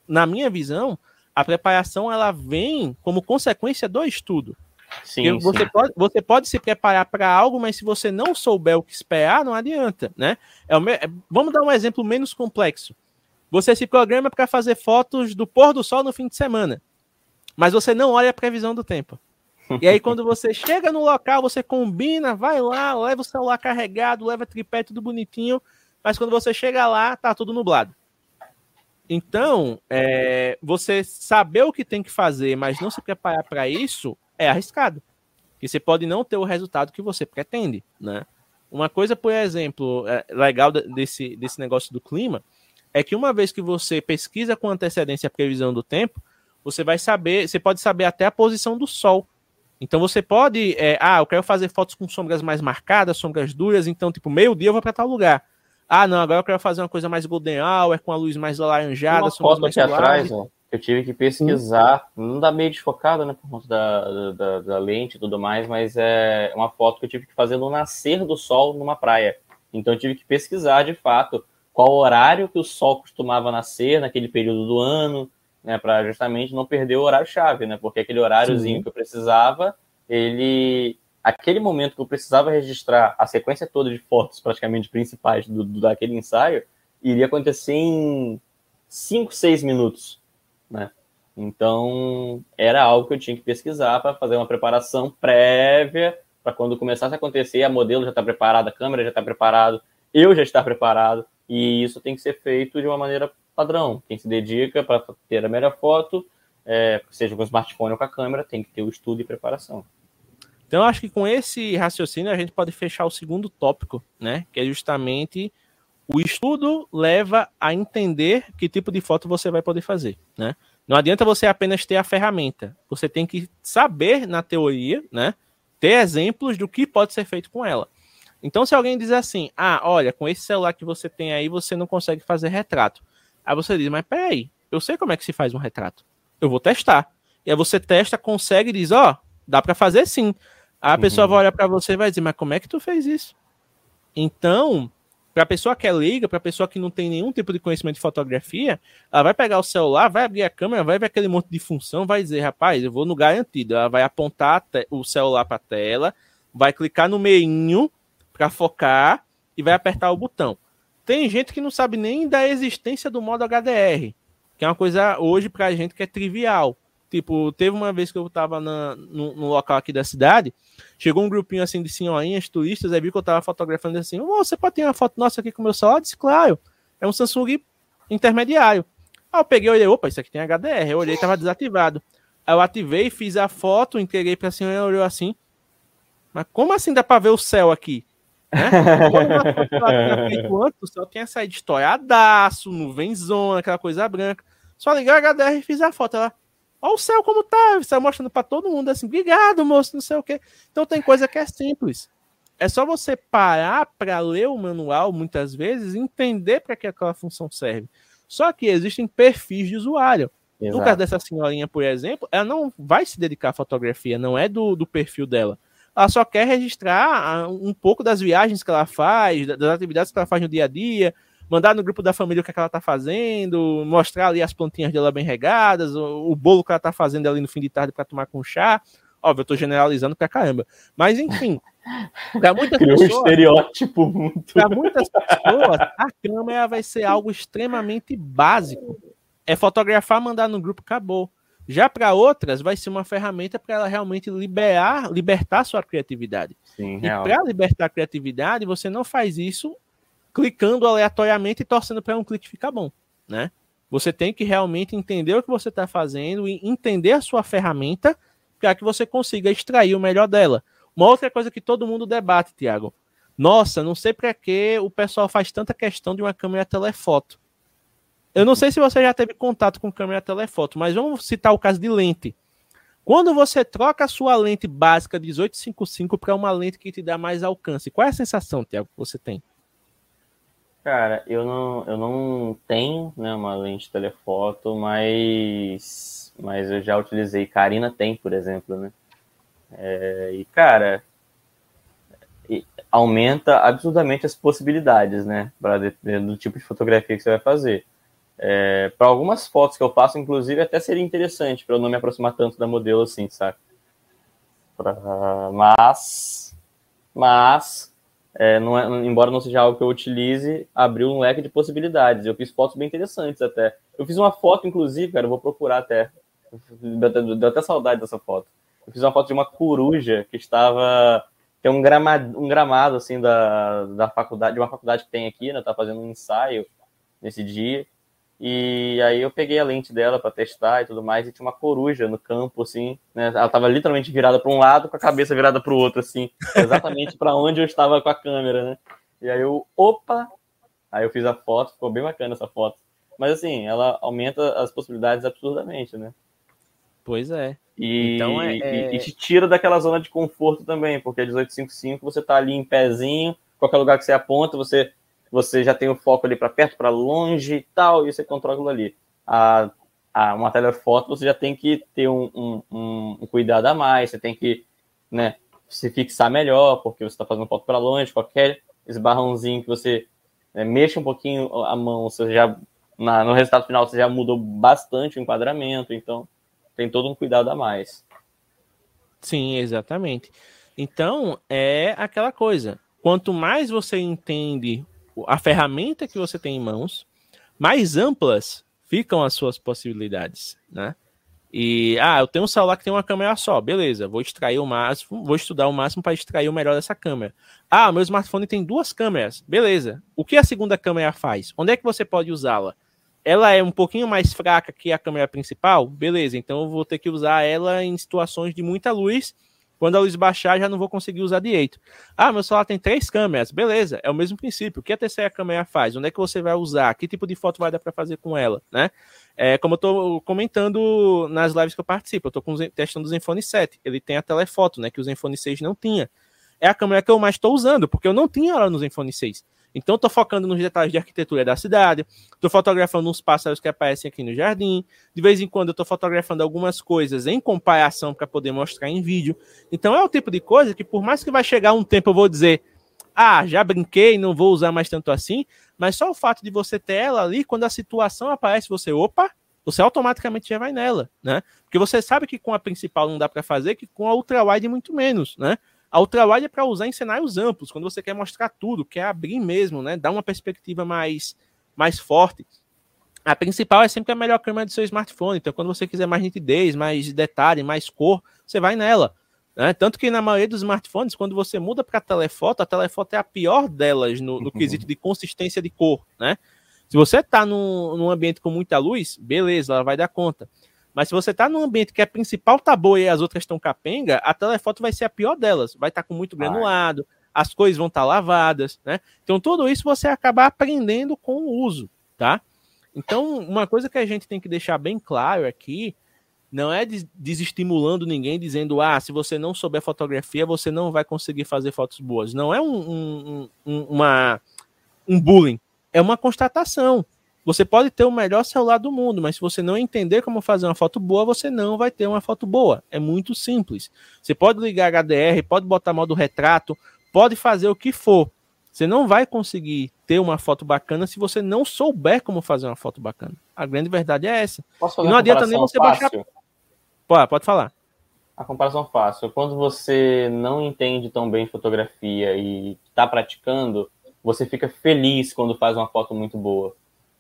na minha visão, a preparação ela vem como consequência do estudo. Sim, você, sim. Pode, você pode se preparar para algo, mas se você não souber o que esperar, não adianta, né? É. É, vamos dar um exemplo menos complexo. Você se programa para fazer fotos do pôr do sol no fim de semana, mas você não olha a previsão do tempo. E aí, quando você chega no local, você combina, vai lá, leva o celular carregado, leva tripé, tudo bonitinho, mas quando você chega lá, tá tudo nublado. Então, é, você saber o que tem que fazer, mas não se preparar para isso, é arriscado. E você pode não ter o resultado que você pretende, né? Uma coisa, por exemplo, é, legal desse, desse negócio do clima é que uma vez que você pesquisa com antecedência a previsão do tempo, você vai saber, você pode saber até a posição do sol. Então você pode, é, ah, eu quero fazer fotos com sombras mais marcadas, sombras duras, então tipo meio dia eu vou para tal lugar. Ah, não, agora eu quero fazer uma coisa mais golden hour, com a luz mais alaranjada. Uma foto aqui atrás, ó, eu tive que pesquisar, hum. não dá meio desfocada, né, por conta da, da, da, lente e tudo mais, mas é uma foto que eu tive que fazer no nascer do sol numa praia. Então eu tive que pesquisar, de fato, qual horário que o sol costumava nascer naquele período do ano, né, para justamente não perder o horário-chave, né, porque aquele horáriozinho Sim. que eu precisava, ele aquele momento que eu precisava registrar a sequência toda de fotos praticamente principais do, do daquele ensaio iria acontecer em 5, 6 minutos, né? Então, era algo que eu tinha que pesquisar para fazer uma preparação prévia, para quando começasse a acontecer, a modelo já está preparada, a câmera já está preparada, eu já estar preparado, e isso tem que ser feito de uma maneira padrão. Quem se dedica para ter a melhor foto, é, seja com smartphone ou com a câmera, tem que ter o estudo e preparação. Então, acho que com esse raciocínio a gente pode fechar o segundo tópico, né? Que é justamente o estudo leva a entender que tipo de foto você vai poder fazer, né? Não adianta você apenas ter a ferramenta. Você tem que saber na teoria, né? Ter exemplos do que pode ser feito com ela. Então, se alguém diz assim, ah, olha, com esse celular que você tem aí, você não consegue fazer retrato. Aí você diz, mas peraí, eu sei como é que se faz um retrato. Eu vou testar. E aí você testa, consegue e diz, ó, oh, dá para fazer sim. Aí a uhum. pessoa vai olhar para você e vai dizer, mas como é que tu fez isso? Então, para pessoa que é leiga, para pessoa que não tem nenhum tipo de conhecimento de fotografia, ela vai pegar o celular, vai abrir a câmera, vai ver aquele monte de função, vai dizer, rapaz, eu vou no garantido. Ela vai apontar o celular para a tela, vai clicar no meinho para focar e vai apertar o botão. Tem gente que não sabe nem da existência do modo HDR, que é uma coisa hoje para a gente que é trivial. Tipo, teve uma vez que eu tava na, no, no, local aqui da cidade, chegou um grupinho assim de senhorinhas, turistas, aí viu que eu tava fotografando assim, oh, você pode ter uma foto nossa aqui com o meu celular? Disse, claro, é um Samsung intermediário. Aí eu peguei, olhei, opa, isso aqui tem HDR, eu olhei, tava desativado. Aí eu ativei, fiz a foto, entreguei pra senhora, ela olhou assim, mas como assim dá pra ver o céu aqui? Né? Quando o céu tinha saído estouradaço, nuvenzona, aquela coisa branca. Só liguei o HDR e fiz a foto. Ela, Olha o céu como tá, você mostrando para todo mundo assim, obrigado, moço, não sei o quê. Então tem coisa que é simples. É só você parar para ler o manual muitas vezes e entender para que aquela função serve. Só que existem perfis de usuário. Exato. No caso dessa senhorinha, por exemplo, ela não vai se dedicar à fotografia, não é do, do perfil dela. Ela só quer registrar um pouco das viagens que ela faz, das atividades que ela faz no dia a dia, mandar no grupo da família o que, é que ela tá fazendo, mostrar ali as plantinhas dela bem regadas, o, o bolo que ela tá fazendo ali no fim de tarde para tomar com chá. Óbvio, eu tô generalizando pra caramba. Mas, enfim, para muitas Criou pessoas. um estereótipo muito. Para muitas pessoas, a câmera vai ser algo extremamente básico. É fotografar, mandar no grupo, acabou. Já para outras, vai ser uma ferramenta para ela realmente liberar, libertar sua criatividade. Sim, e para libertar a criatividade, você não faz isso clicando aleatoriamente e torcendo para um clique ficar bom, né? Você tem que realmente entender o que você está fazendo e entender a sua ferramenta para que você consiga extrair o melhor dela. Uma outra coisa que todo mundo debate, Tiago. Nossa, não sei para que o pessoal faz tanta questão de uma câmera telefoto. Eu não sei se você já teve contato com câmera telefoto, mas vamos citar o caso de lente. Quando você troca a sua lente básica 1855 para uma lente que te dá mais alcance, qual é a sensação, Tiago, que você tem? Cara, eu não, eu não tenho né, uma lente telefoto, mas, mas eu já utilizei. Karina tem, por exemplo, né? É, e, cara, aumenta absurdamente as possibilidades, né? Pra, do tipo de fotografia que você vai fazer. É, para algumas fotos que eu faço, inclusive, até seria interessante para eu não me aproximar tanto da modelo assim, sabe? Pra, mas, mas é, não é, embora não seja algo que eu utilize, abriu um leque de possibilidades. Eu fiz fotos bem interessantes até. Eu fiz uma foto, inclusive, cara, eu vou procurar até. Deu, deu até saudade dessa foto. Eu fiz uma foto de uma coruja que estava. Tem um gramado, um gramado assim da, da faculdade, de uma faculdade que tem aqui, né? Tá fazendo um ensaio nesse dia. E aí eu peguei a lente dela para testar e tudo mais, e tinha uma coruja no campo, assim, né? Ela tava literalmente virada para um lado, com a cabeça virada para o outro, assim, exatamente para onde eu estava com a câmera, né? E aí eu, opa! Aí eu fiz a foto, ficou bem bacana essa foto. Mas assim, ela aumenta as possibilidades absurdamente, né? Pois é. E, então é, é... e, te tira daquela zona de conforto também, porque a 1855 você tá ali em pezinho, qualquer lugar que você aponta, você você já tem o foco ali para perto, para longe e tal, e você controla ali. A, a, uma telefoto você já tem que ter um, um, um, um cuidado a mais, você tem que né, se fixar melhor, porque você está fazendo foto para longe, qualquer esbarrãozinho que você né, mexa um pouquinho a mão, você já na, no resultado final você já mudou bastante o enquadramento, então tem todo um cuidado a mais. Sim, exatamente. Então é aquela coisa. Quanto mais você entende a ferramenta que você tem em mãos, mais amplas ficam as suas possibilidades, né? E, ah, eu tenho um celular que tem uma câmera só, beleza, vou extrair o máximo, vou estudar o máximo para extrair o melhor dessa câmera. Ah, meu smartphone tem duas câmeras, beleza. O que a segunda câmera faz? Onde é que você pode usá-la? Ela é um pouquinho mais fraca que a câmera principal, beleza, então eu vou ter que usar ela em situações de muita luz quando a luz baixar, já não vou conseguir usar direito. Ah, meu celular tem três câmeras. Beleza, é o mesmo princípio. O que a terceira câmera faz? Onde é que você vai usar? Que tipo de foto vai dar para fazer com ela, né? É, como eu estou comentando nas lives que eu participo, eu estou testando o Zenfone 7. Ele tem a telefoto, né? Que o Zenfone 6 não tinha. É a câmera que eu mais estou usando, porque eu não tinha ela no Zenfone 6. Então, estou focando nos detalhes de arquitetura da cidade, estou fotografando uns pássaros que aparecem aqui no jardim. De vez em quando, estou fotografando algumas coisas em comparação para poder mostrar em vídeo. Então, é o tipo de coisa que, por mais que vai chegar um tempo, eu vou dizer, ah, já brinquei, não vou usar mais tanto assim, mas só o fato de você ter ela ali, quando a situação aparece, você, opa, você automaticamente já vai nela, né? Porque você sabe que com a principal não dá para fazer, que com a ultra-wide muito menos, né? A ultrawide é para usar em cenários amplos, quando você quer mostrar tudo, quer abrir mesmo, né? Dar uma perspectiva mais, mais forte. A principal é sempre a melhor câmera do seu smartphone. Então, quando você quiser mais nitidez, mais detalhe, mais cor, você vai nela. Né? Tanto que na maioria dos smartphones, quando você muda para telefoto, a telefoto é a pior delas no, no quesito de consistência de cor. Né? Se você está num, num ambiente com muita luz, beleza, ela vai dar conta. Mas se você está num ambiente que a principal tá boa e as outras estão capenga, a telefoto vai ser a pior delas. Vai estar tá com muito granulado, as coisas vão estar tá lavadas, né? Então tudo isso você acaba aprendendo com o uso, tá? Então, uma coisa que a gente tem que deixar bem claro aqui, não é desestimulando ninguém dizendo, ah, se você não souber fotografia, você não vai conseguir fazer fotos boas. Não é um, um, um, uma, um bullying, é uma constatação. Você pode ter o melhor celular do mundo, mas se você não entender como fazer uma foto boa, você não vai ter uma foto boa. É muito simples. Você pode ligar HDR, pode botar modo retrato, pode fazer o que for. Você não vai conseguir ter uma foto bacana se você não souber como fazer uma foto bacana. A grande verdade é essa. e não adianta nem você fácil? baixar. Pode, pode falar. A comparação fácil. Quando você não entende tão bem fotografia e está praticando, você fica feliz quando faz uma foto muito boa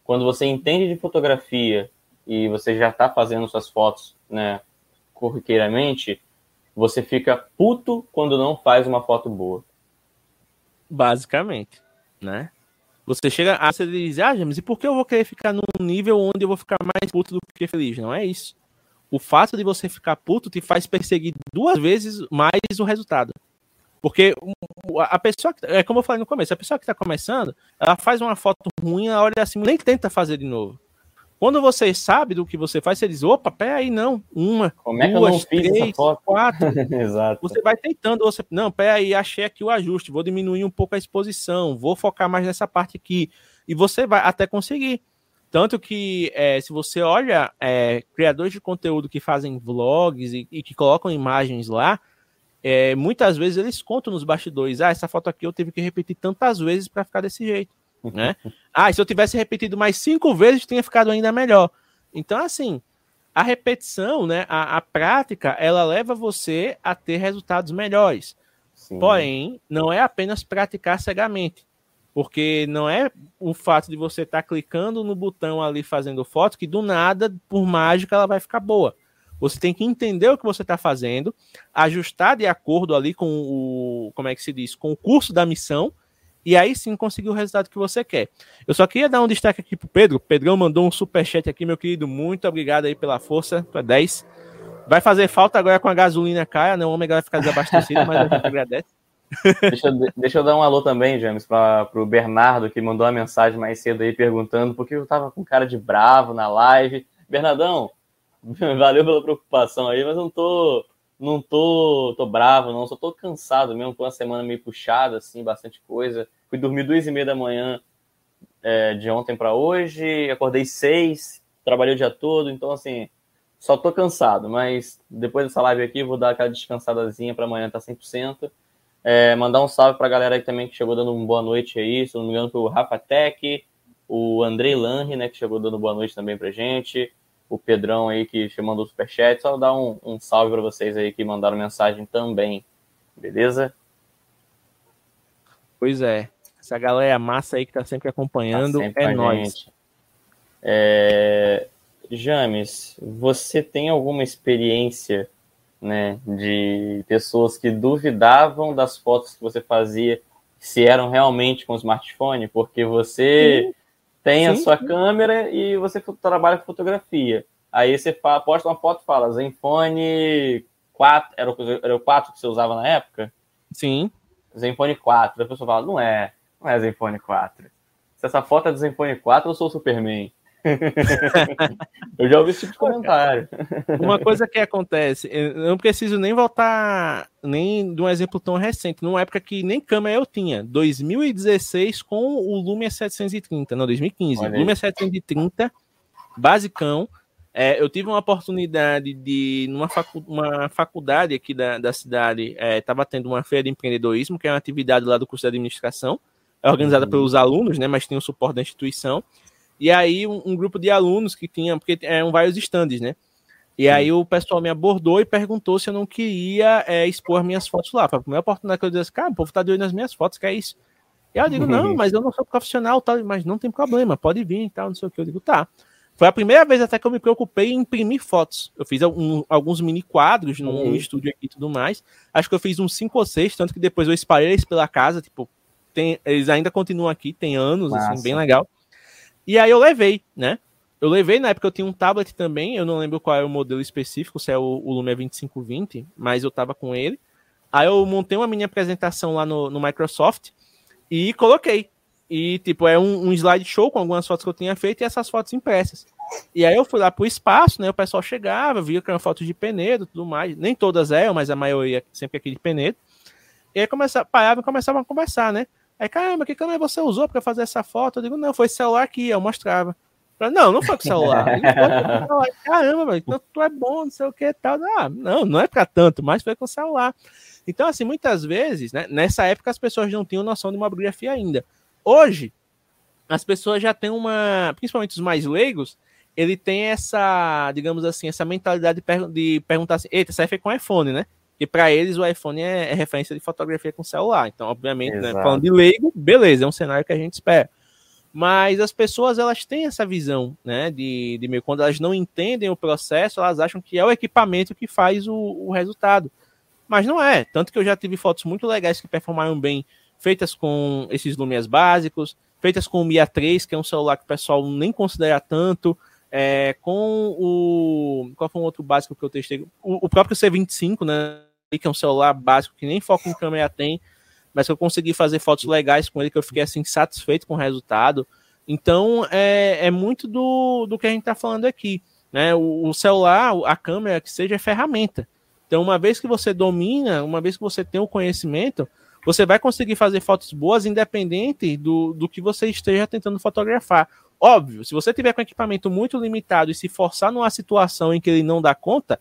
quando você entende de fotografia e você já está fazendo suas fotos, né, corriqueiramente, você fica puto quando não faz uma foto boa. Basicamente, né? Você chega a você diz, ah, James, e por que eu vou querer ficar num nível onde eu vou ficar mais puto do que feliz? Não é isso. O fato de você ficar puto te faz perseguir duas vezes mais o resultado. Porque a pessoa, é como eu falei no começo, a pessoa que está começando, ela faz uma foto ruim, ela olha assim, nem tenta fazer de novo. Quando você sabe do que você faz, você diz, opa, pera aí, não, uma, como é duas, três, quatro. Exato. Você vai tentando, você, não, pera aí, achei aqui o ajuste, vou diminuir um pouco a exposição, vou focar mais nessa parte aqui. E você vai até conseguir. Tanto que, é, se você olha é, criadores de conteúdo que fazem vlogs e, e que colocam imagens lá, é, muitas vezes eles contam nos bastidores, ah, essa foto aqui eu tive que repetir tantas vezes para ficar desse jeito, né? ah, se eu tivesse repetido mais cinco vezes, tinha ficado ainda melhor. Então, assim, a repetição, né, a, a prática, ela leva você a ter resultados melhores. Sim. Porém, não é apenas praticar cegamente, porque não é o fato de você estar tá clicando no botão ali fazendo foto que do nada, por mágica, ela vai ficar boa. Você tem que entender o que você está fazendo, ajustar de acordo ali com o, como é que se diz, com o curso da missão, e aí sim conseguir o resultado que você quer. Eu só queria dar um destaque aqui pro Pedro. Pedrão mandou um super chat aqui, meu querido. Muito obrigado aí pela força. Tu é 10. Vai fazer falta agora com a gasolina cara, né? O ômega vai ficar desabastecido, mas a gente agradece. Deixa eu, deixa eu dar um alô também, James, para o Bernardo, que mandou uma mensagem mais cedo aí perguntando por que eu tava com cara de bravo na live. Bernardão, Valeu pela preocupação aí, mas não tô, não tô, tô bravo, não. Só tô cansado mesmo, tô uma semana meio puxada, assim, bastante coisa. Fui dormir duas e meia da manhã é, de ontem para hoje, acordei seis, trabalhei o dia todo, então, assim, só tô cansado. Mas depois dessa live aqui, vou dar aquela descansadazinha para amanhã tá 100%. É, mandar um salve para a galera aí também que chegou dando uma boa noite aí, se não me engano, foi o Rafa Tech, o Andrei Lange, né, que chegou dando boa noite também pra gente o Pedrão aí que mandou o superchat, só dar um, um salve para vocês aí que mandaram mensagem também, beleza? Pois é, essa galera massa aí que tá sempre acompanhando, tá sempre é nóis. É... James, você tem alguma experiência né, de pessoas que duvidavam das fotos que você fazia se eram realmente com smartphone, porque você sim. Tem a sua câmera e você trabalha com fotografia. Aí você fala, posta uma foto e fala, Zenfone 4, era o, era o 4 que você usava na época? Sim. Zenfone 4. A pessoa fala, não é, não é Zenfone 4. Se essa foto é do Zenfone 4, eu sou o Superman. eu já ouvi esse tipo de comentário. Uma coisa que acontece, eu não preciso nem voltar nem de um exemplo tão recente, numa época que nem câmera eu tinha, 2016 com o Lumia 730, não, 2015, Lumia 730, basicão, é, eu tive uma oportunidade de, numa facu uma faculdade aqui da, da cidade, estava é, tendo uma feira de empreendedorismo, que é uma atividade lá do curso de administração, é organizada uhum. pelos alunos, né, mas tem o suporte da instituição, e aí um, um, grupo de alunos que tinha, porque eram vários estandes, né? E aí o pessoal me abordou e perguntou se eu não queria é, expor minhas fotos lá. Foi a primeira oportunidade que eu disse, assim, cara, o povo tá de olho nas minhas fotos, que é isso? E eu digo, não, mas eu não sou profissional, tal, mas não tem problema, pode vir e tal, não sei o que. Eu digo, tá. Foi a primeira vez até que eu me preocupei em imprimir fotos. Eu fiz um, alguns mini quadros no uhum. estúdio aqui e tudo mais. Acho que eu fiz uns cinco ou seis, tanto que depois eu espalhei eles pela casa, tipo, tem, eles ainda continuam aqui, tem anos, assim, Massa. assim, bem legal. E aí eu levei, né? Eu levei, na época eu tinha um tablet também, eu não lembro qual é o modelo específico, se é o, o Lumia 2520, mas eu tava com ele. Aí eu montei uma mini apresentação lá no, no Microsoft e coloquei. E, tipo, é um, um slideshow com algumas fotos que eu tinha feito e essas fotos impressas. E aí eu fui lá pro espaço, né? O pessoal chegava, via que eram fotos de Penedo tudo mais. Nem todas eram, mas a maioria sempre aqui de Penedo. E aí começava, paravam e começavam a conversar, né? Aí, caramba, que câmera você usou para fazer essa foto? Eu digo, não, foi celular aqui, eu mostrava. Não, não foi com celular. celular. Caramba, velho, então tu é bom, não sei o que e tal. Ah, não, não é para tanto, mas foi com celular. Então, assim, muitas vezes, né, nessa época as pessoas não tinham noção de mobigrafia ainda. Hoje, as pessoas já têm uma, principalmente os mais leigos, ele tem essa, digamos assim, essa mentalidade de, per de perguntar assim, eita, isso aí foi com iPhone, né? E para eles o iPhone é, é, referência de fotografia com celular. Então, obviamente, né, falando de leigo, beleza, é um cenário que a gente espera. Mas as pessoas elas têm essa visão, né? De, de meio quando elas não entendem o processo, elas acham que é o equipamento que faz o, o resultado. Mas não é. Tanto que eu já tive fotos muito legais que performaram bem, feitas com esses Lumias básicos, feitas com o Mia 3, que é um celular que o pessoal nem considera tanto. É, com o. Qual foi um outro básico que eu testei? O, o próprio C25, né? Que é um celular básico que nem foco em câmera tem, mas que eu consegui fazer fotos legais com ele, que eu fiquei assim satisfeito com o resultado. Então é, é muito do, do que a gente está falando aqui. Né? O, o, celular, a câmera, que seja ferramenta. Então, uma vez que você domina, uma vez que você tem o conhecimento, você vai conseguir fazer fotos boas independente do, do que você esteja tentando fotografar. Óbvio, se você tiver com equipamento muito limitado e se forçar numa situação em que ele não dá conta,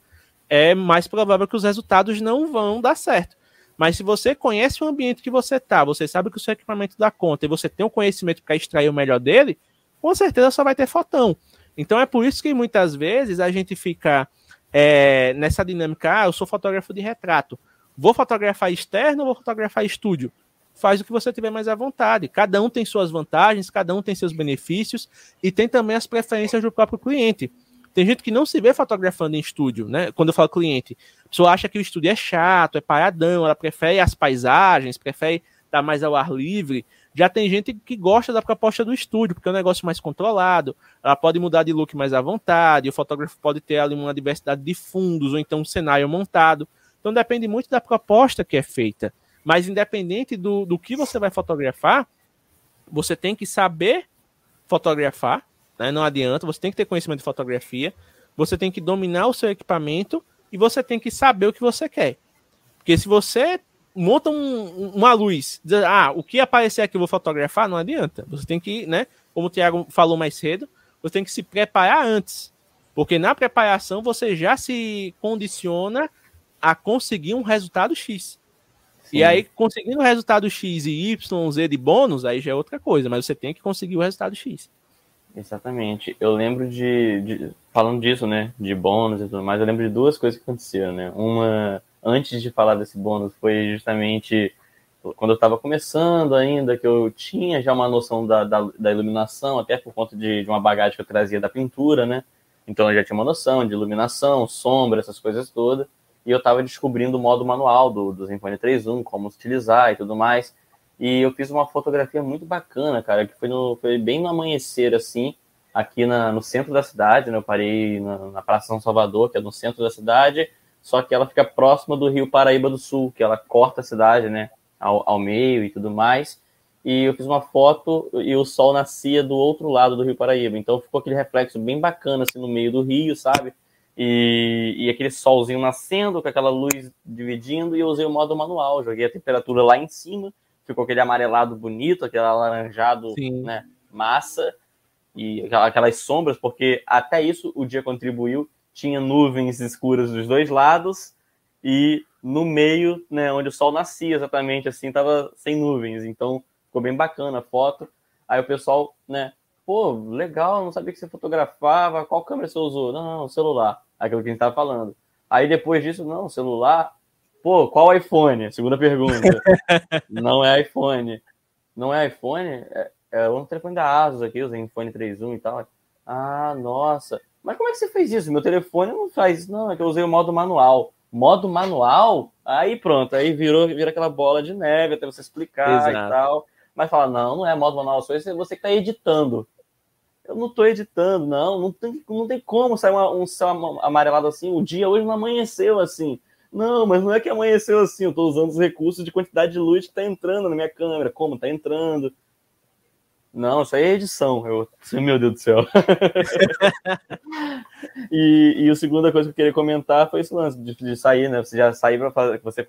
é mais provável que os resultados não vão dar certo. Mas se você conhece o ambiente que você está, você sabe que o seu equipamento dá conta e você tem o conhecimento para extrair o melhor dele, com certeza só vai ter fotão. Então é por isso que muitas vezes a gente fica é, nessa dinâmica, ah, eu sou fotógrafo de retrato. Vou fotografar externo ou vou fotografar estúdio? faz o que você tiver mais à vontade. Cada um tem suas vantagens, cada um tem seus benefícios e tem também as preferências do próprio cliente. Tem gente que não se vê fotografando em estúdio, né? Quando eu falo cliente, a pessoa acha que o estúdio é chato, é paradão, ela prefere as paisagens, prefere estar mais ao ar livre. Já tem gente que gosta da proposta do estúdio, porque é um negócio mais controlado, ela pode mudar de look mais à vontade, o fotógrafo pode ter ali uma diversidade de fundos, ou então um cenário montado. Então depende muito da proposta que é feita. Mas independente do, do que você vai fotografar, você tem que saber fotografar, né? não adianta, você tem que ter conhecimento de fotografia, você tem que dominar o seu equipamento e você tem que saber o que você quer. Porque se você monta um, uma luz, diz, ah, o que aparecer aqui eu vou fotografar, não adianta. Você tem que, né, como o Thiago falou mais cedo, você tem que se preparar antes. Porque na preparação você já se condiciona a conseguir um resultado X. E aí, conseguindo o resultado X e Y, Z de bônus, aí já é outra coisa, mas você tem que conseguir o resultado X. Exatamente. Eu lembro de, de, falando disso, né, de bônus e tudo mais, eu lembro de duas coisas que aconteceram, né? Uma, antes de falar desse bônus, foi justamente quando eu estava começando ainda, que eu tinha já uma noção da, da, da iluminação, até por conta de, de, uma bagagem que eu trazia da pintura, né? Então eu já tinha uma noção de iluminação, sombra, essas coisas todas. E eu estava descobrindo o modo manual do, do Zenfone 3.1, como utilizar e tudo mais. E eu fiz uma fotografia muito bacana, cara, que foi, no, foi bem no amanhecer, assim, aqui na, no centro da cidade, né? Eu parei na, na Praça São Salvador, que é no centro da cidade, só que ela fica próxima do Rio Paraíba do Sul, que ela corta a cidade, né? Ao, ao meio e tudo mais. E eu fiz uma foto e o sol nascia do outro lado do Rio Paraíba. Então ficou aquele reflexo bem bacana, assim, no meio do rio, sabe? E, e aquele solzinho nascendo, com aquela luz dividindo, e eu usei o modo manual. Joguei a temperatura lá em cima, ficou aquele amarelado bonito, aquele alaranjado, Sim. né? Massa e aquelas sombras, porque até isso o dia contribuiu. Tinha nuvens escuras dos dois lados e no meio, né, onde o sol nascia exatamente assim, tava sem nuvens. Então ficou bem bacana a foto. Aí o pessoal, né, pô, legal, não sabia que você fotografava. Qual câmera você usou? Não, não, celular. Aquilo que a gente tava falando. Aí depois disso, não, celular. Pô, qual iPhone? Segunda pergunta. não é iPhone. Não é iPhone? É, é um telefone da Asus aqui, o Zenfone 3.1 e tal. Ah, nossa. Mas como é que você fez isso? Meu telefone não faz isso, não. É que eu usei o modo manual. Modo manual? Aí pronto, aí virou, vira aquela bola de neve até você explicar Exato. e tal. Mas fala, não, não é modo manual, só isso é você que está editando. Eu não estou editando, não. Não tem, não tem como sair uma, um céu amarelado assim. O dia hoje não amanheceu assim. Não, mas não é que amanheceu assim. Eu estou usando os recursos de quantidade de luz que está entrando na minha câmera. Como está entrando? Não, isso aí é edição. Eu, meu Deus do céu. e, e a segunda coisa que eu queria comentar foi esse lance de, de sair, né? Você já sair para fazer, você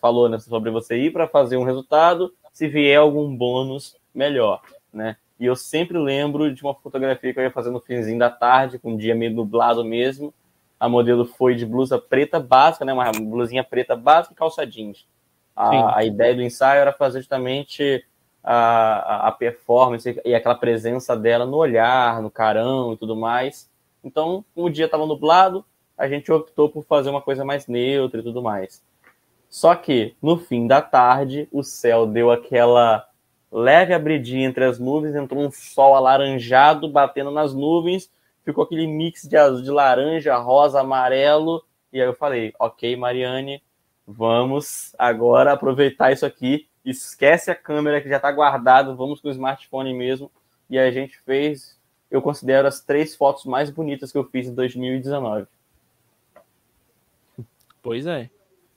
falou, né, sobre você ir para fazer um resultado, se vier algum bônus, melhor, né? E eu sempre lembro de uma fotografia que eu ia fazer no finzinho da tarde, com um dia meio nublado mesmo. A modelo foi de blusa preta básica, né? Uma blusinha preta básica e calça jeans. A, a ideia do ensaio era fazer justamente a, a performance e aquela presença dela no olhar, no carão e tudo mais. Então, como o dia estava nublado, a gente optou por fazer uma coisa mais neutra e tudo mais. Só que, no fim da tarde, o céu deu aquela leve abridinha entre as nuvens, entrou um sol alaranjado batendo nas nuvens, ficou aquele mix de azul, de laranja, rosa, amarelo, e aí eu falei, ok, Mariane, vamos agora aproveitar isso aqui esquece a câmera que já está guardado, vamos com o smartphone mesmo. E a gente fez, eu considero as três fotos mais bonitas que eu fiz em 2019. Pois é. É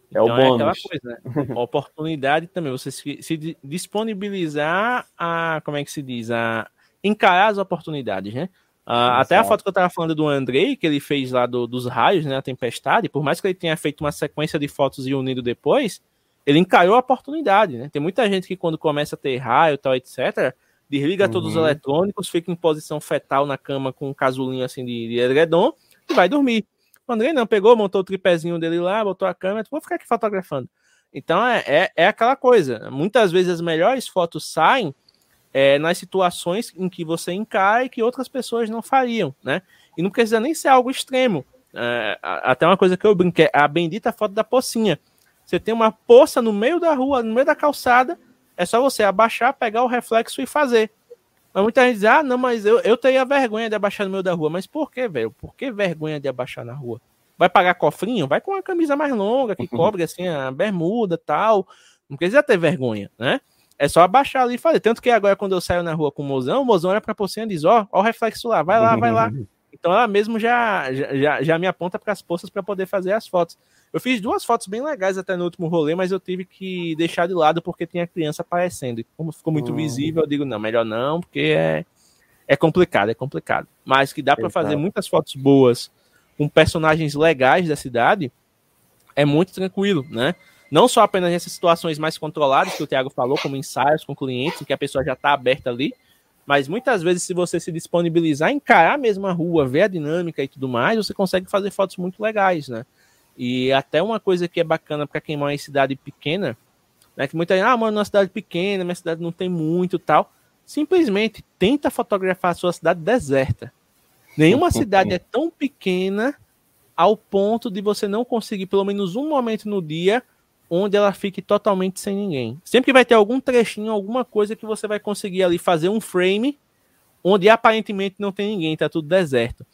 então, o bônus. É aquela coisa, né? oportunidade também, você se, se, disponibilizar a, como é que se diz, a encarar as oportunidades, né? Uh, até a foto que eu tava falando do Andrei, que ele fez lá do, dos raios, né, a tempestade, por mais que ele tenha feito uma sequência de fotos e unido depois, ele encaiou a oportunidade, né? Tem muita gente que quando começa a ter raio, tal, etc., desliga uhum. todos os eletrônicos, fica em posição fetal na cama com um casulinho assim de, de edredom e vai dormir. O André não pegou, montou o tripézinho dele lá, botou a câmera, vou ficar aqui fotografando. Então é, é, é, aquela coisa. Muitas vezes as melhores fotos saem é, nas situações em que você encara e que outras pessoas não fariam, né? E não precisa nem ser algo extremo. É, até uma coisa que eu brinquei, a bendita foto da pocinha. Você tem uma poça no meio da rua, no meio da calçada, é só você abaixar, pegar o reflexo e fazer. Mas muita gente diz, ah, não, mas eu, eu teria vergonha de abaixar no meio da rua. Mas por que, velho? Por que vergonha de abaixar na rua? Vai pagar cofrinho? Vai com uma camisa mais longa, que cobre assim, a bermuda tal. Não precisa ter vergonha, né? É só abaixar ali e fazer. Tanto que agora, quando eu saio na rua com o mozão, o mozão olha pra pocinha e diz: Ó, ó o reflexo lá, vai lá, vai lá. Então ela mesmo já, já, já me aponta para as poças para poder fazer as fotos. Eu fiz duas fotos bem legais até no último rolê, mas eu tive que deixar de lado porque tinha criança aparecendo. E como ficou muito uhum. visível, eu digo, não, melhor não, porque é, é complicado, é complicado. Mas que dá para fazer muitas fotos boas com personagens legais da cidade, é muito tranquilo, né? Não só apenas nessas situações mais controladas que o Thiago falou, como ensaios com clientes, em que a pessoa já está aberta ali, mas muitas vezes, se você se disponibilizar, encarar mesmo a rua, ver a dinâmica e tudo mais, você consegue fazer fotos muito legais, né? E até uma coisa que é bacana para quem mora em cidade pequena, né? Que muita gente, ah, mano, uma cidade pequena, minha cidade não tem muito tal. Simplesmente tenta fotografar a sua cidade deserta. Nenhuma cidade é tão pequena ao ponto de você não conseguir, pelo menos um momento no dia, onde ela fique totalmente sem ninguém. Sempre que vai ter algum trechinho, alguma coisa que você vai conseguir ali fazer um frame onde aparentemente não tem ninguém, tá tudo deserto.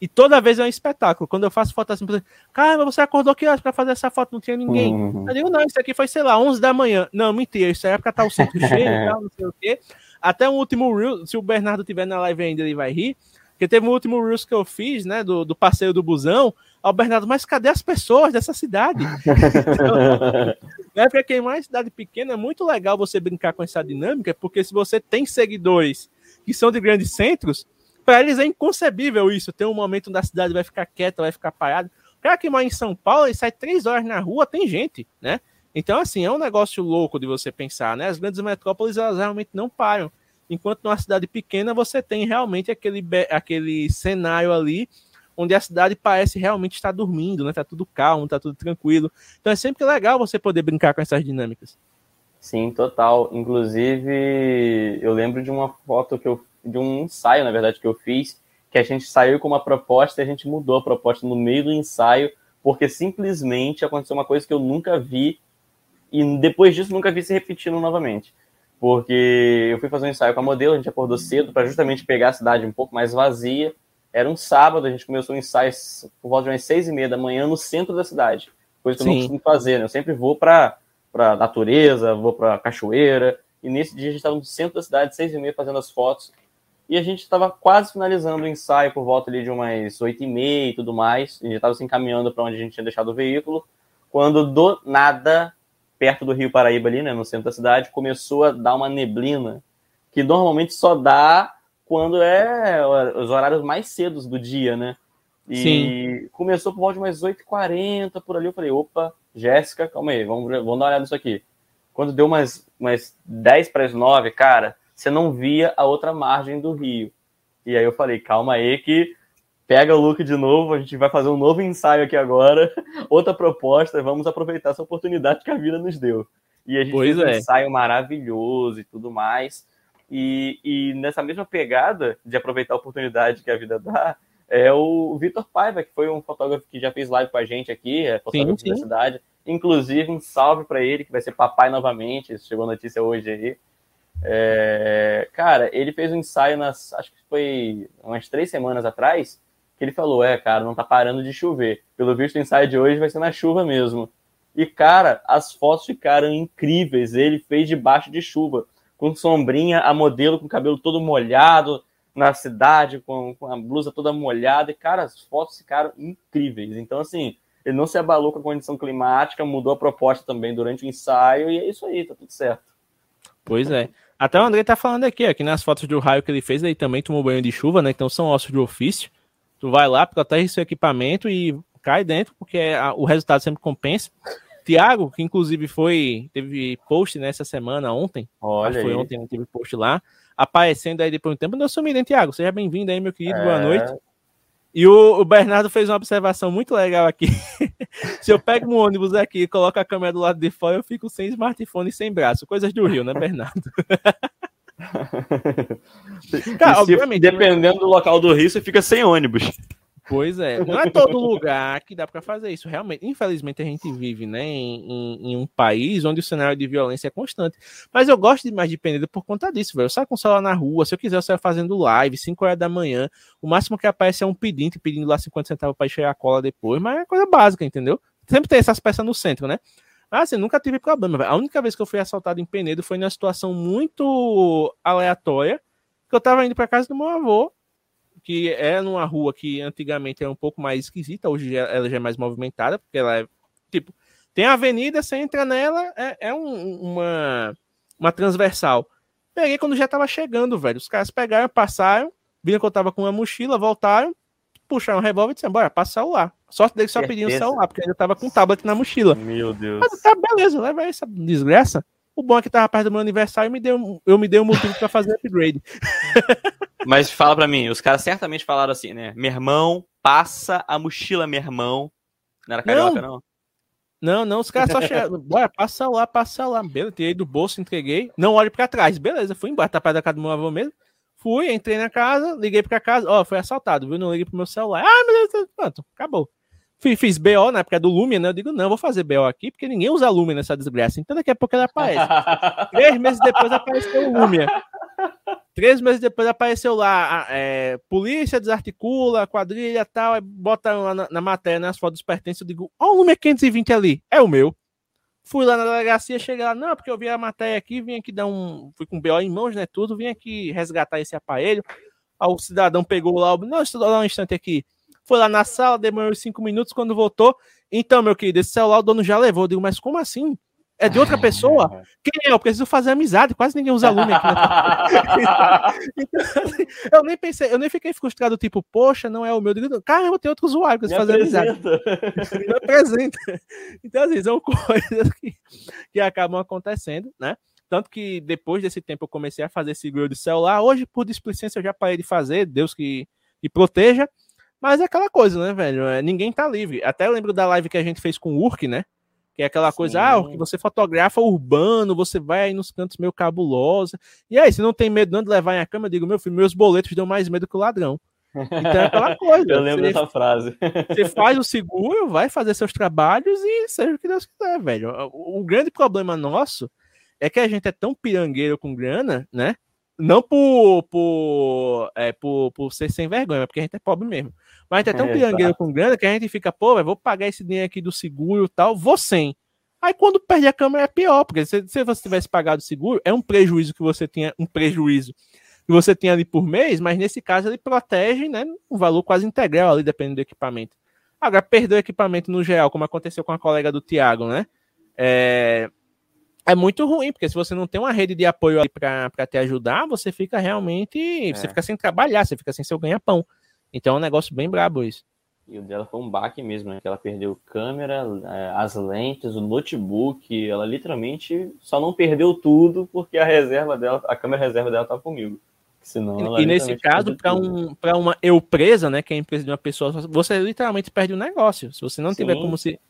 E toda vez é um espetáculo. Quando eu faço foto assim, cara, você acordou que horas pra fazer essa foto? Não tinha ninguém. Uhum. Eu digo, não, isso aqui foi, sei lá, 11 da manhã. Não, mentira, isso é época tá o centro cheio, tal, não sei o quê. Até o último Reel, se o Bernardo tiver na live ainda, ele vai rir. Porque teve um último Reels que eu fiz, né, do, do passeio do busão, ao Bernardo, mas cadê as pessoas dessa cidade? então, né, para quem mais cidade pequena, é muito legal você brincar com essa dinâmica, porque se você tem seguidores que são de grandes centros, para eles é inconcebível isso, ter um momento onde a cidade vai ficar quieta, vai ficar parada. O cara que mora em São Paulo, ele sai três horas na rua, tem gente, né? Então, assim, é um negócio louco de você pensar, né? As grandes metrópoles, elas realmente não param enquanto numa cidade pequena você tem realmente aquele, aquele cenário ali onde a cidade parece realmente estar dormindo, né? Tá tudo calmo, tá tudo tranquilo. Então é sempre legal você poder brincar com essas dinâmicas. Sim, total. Inclusive, eu lembro de uma foto que eu de um ensaio, na verdade, que eu fiz, que a gente saiu com uma proposta e a gente mudou a proposta no meio do ensaio, porque simplesmente aconteceu uma coisa que eu nunca vi e depois disso nunca vi se repetindo novamente porque eu fui fazer um ensaio com a modelo, a gente acordou cedo para justamente pegar a cidade um pouco mais vazia. Era um sábado, a gente começou o ensaio por volta de umas seis e meia da manhã no centro da cidade, coisa que Sim. eu não costumo fazer, né? Eu sempre vou para para natureza, vou para cachoeira, e nesse dia a gente estava no centro da cidade, seis e meia, fazendo as fotos, e a gente estava quase finalizando o ensaio por volta ali de umas oito e meia e tudo mais, a gente estava se encaminhando para onde a gente tinha deixado o veículo, quando do nada perto do Rio Paraíba, ali, né, no centro da cidade, começou a dar uma neblina que normalmente só dá quando é os horários mais cedos do dia, né? E Sim. começou por volta de umas 8h40 por ali. Eu falei, opa, Jéssica, calma aí, vamos, vamos dar uma olhada nisso aqui. Quando deu umas, umas 10 para as 9, cara, você não via a outra margem do rio. E aí eu falei, calma aí que pega o look de novo, a gente vai fazer um novo ensaio aqui agora, outra proposta, vamos aproveitar essa oportunidade que a vida nos deu. E a gente pois fez é. um ensaio maravilhoso e tudo mais. E, e nessa mesma pegada de aproveitar a oportunidade que a vida dá, é o Vitor Paiva, que foi um fotógrafo que já fez live com a gente aqui, é fotógrafo sim, sim. da cidade. Inclusive, um salve para ele, que vai ser papai novamente. Chegou notícia hoje aí. É, cara, ele fez um ensaio nas, acho que foi umas três semanas atrás, que ele falou: é, cara, não tá parando de chover. Pelo visto, o ensaio de hoje vai ser na chuva mesmo. E, cara, as fotos ficaram incríveis. Ele fez debaixo de chuva, com sombrinha, a modelo com o cabelo todo molhado na cidade, com, com a blusa toda molhada. E, cara, as fotos ficaram incríveis. Então, assim, ele não se abalou com a condição climática, mudou a proposta também durante o ensaio, e é isso aí, tá tudo certo. Pois é. Até o André tá falando aqui, aqui nas fotos do raio que ele fez, ele também tomou banho de chuva, né? Então são ossos de ofício. Tu vai lá, protege seu equipamento e cai dentro, porque a, o resultado sempre compensa. Tiago, que inclusive foi, teve post nessa semana, ontem. Olha foi aí. ontem, não teve post lá. Aparecendo aí depois de um tempo. Não sumido, hein, Tiago? Seja bem-vindo aí, meu querido. É... Boa noite. E o, o, Bernardo fez uma observação muito legal aqui. Se eu pego um ônibus aqui e coloco a câmera do lado de fora, eu fico sem smartphone e sem braço. Coisas do Rio, né, Bernardo? Cara, obviamente, dependendo do local do Rio, você fica sem ônibus. Pois é, não é todo lugar que dá para fazer isso. Realmente, infelizmente, a gente vive né, em, em, um país onde o cenário de violência é constante. Mas eu gosto de mais de Penedo por conta disso, velho. Eu saio com o celular na rua, se eu quiser, eu saio fazendo live, 5 horas da manhã. O máximo que aparece é um pedinte pedindo lá 50 centavos para encher a cola depois, mas é coisa básica, entendeu? Sempre tem essas peças no centro, né? Ah, assim, nunca tive problema. A única vez que eu fui assaltado em Penedo foi numa situação muito aleatória, que eu tava indo para casa do meu avô, que é numa rua que antigamente era um pouco mais esquisita, hoje ela já é mais movimentada, porque ela é, tipo, tem a avenida, você entra nela, é, é um, uma, uma transversal. Peguei quando já tava chegando, velho. Os caras pegaram, passaram, viram que eu tava com uma mochila, voltaram, puxaram um revólver e disseram, bora, passa o celular. Sorte deles só pediam o celular, porque ainda tava com tablet na mochila. Meu Deus. Mas tá, beleza, leva essa desgraça. O bom é que tava perto do meu aniversário e me deu, eu me dei um motivo pra fazer upgrade. Mas fala pra mim, os caras certamente falaram assim, né? Meu irmão, passa a mochila, meu irmão. Não era carioca, não? Não, não, os caras só chegaram. Bora, passa lá, passa lá. Beleza, tirei do bolso, entreguei. Não olhe pra trás. Beleza, fui embora, tá perto da casa do meu avô mesmo. Fui, entrei na casa, liguei pra casa. Ó, foi assaltado, viu? Não liguei pro meu celular. Ah, meu Deus, pronto, acabou. fiz BO na época do Lumia, né? Eu digo, não, vou fazer BO aqui, porque ninguém usa Lumia nessa desgraça. Então daqui a pouco ele aparece. Três meses depois apareceu o Lumia. Três meses depois apareceu lá, é, polícia desarticula, quadrilha tal, bota lá na, na matéria, nas né, fotos dos pertences, eu digo, ó, o Lumia 520 ali, é o meu. Fui lá na delegacia, cheguei lá, não, porque eu vi a matéria aqui, vim aqui dar um. Fui com BO em mãos, né? Tudo, vim aqui resgatar esse aparelho. Aí o cidadão pegou lá, não, eu dar um instante aqui. Foi lá na sala, demorou cinco minutos, quando voltou. Então, meu querido, esse celular o dono já levou. Eu digo, mas como assim? É de outra pessoa? Quem é? Eu preciso fazer amizade. Quase ninguém usa Lume aqui. então, assim, eu nem pensei, eu nem fiquei frustrado, tipo, poxa, não é o meu. Caramba, tem outro usuário que fazer amizade. Me apresenta. Então, assim, são coisas que, que acabam acontecendo, né? Tanto que depois desse tempo eu comecei a fazer seguro de celular. Hoje, por displicência, eu já parei de fazer. Deus que, que proteja. Mas é aquela coisa, né, velho? É, ninguém tá livre. Até lembro da live que a gente fez com o Urk, né? Que é aquela Sim. coisa, ah, que você fotografa urbano, você vai aí nos cantos meio cabulosos. E aí, se não tem medo não de levar em a cama, eu digo, meu filho, meus boletos dão mais medo que o ladrão. Então é aquela coisa. eu lembro você, dessa frase. Você faz o seguro, vai fazer seus trabalhos e seja o que Deus quiser, velho. O, o grande problema nosso é que a gente é tão pirangueiro com grana, né? Não por, por, é, por, por ser sem vergonha, mas porque a gente é pobre mesmo. Mas a gente é tão é, pirangueiro com grana que a gente fica, pô, eu vou pagar esse dinheiro aqui do seguro e tal, vou sem. Aí quando perde a câmera é pior, porque se, se você tivesse pagado o seguro, é um prejuízo que você tinha, um prejuízo que você tinha ali por mês, mas nesse caso ele protege, né, um valor quase integral ali, dependendo do equipamento. Agora, perder o equipamento no geral, como aconteceu com a colega do Thiago, né, é, é muito ruim, porque se você não tem uma rede de apoio ali para te ajudar, você fica realmente. É. Você fica sem trabalhar, você fica sem seu ganha-pão. Então é um negócio bem brabo isso. E o dela foi um baque mesmo, né? Que ela perdeu câmera, é, as lentes, o notebook. Ela literalmente só não perdeu tudo porque a reserva dela, a câmera reserva dela tá comigo. Senão e nesse caso, para um, uma eu presa, né? Que é a empresa de uma pessoa, você literalmente perde o negócio. Se você não Sim. tiver como se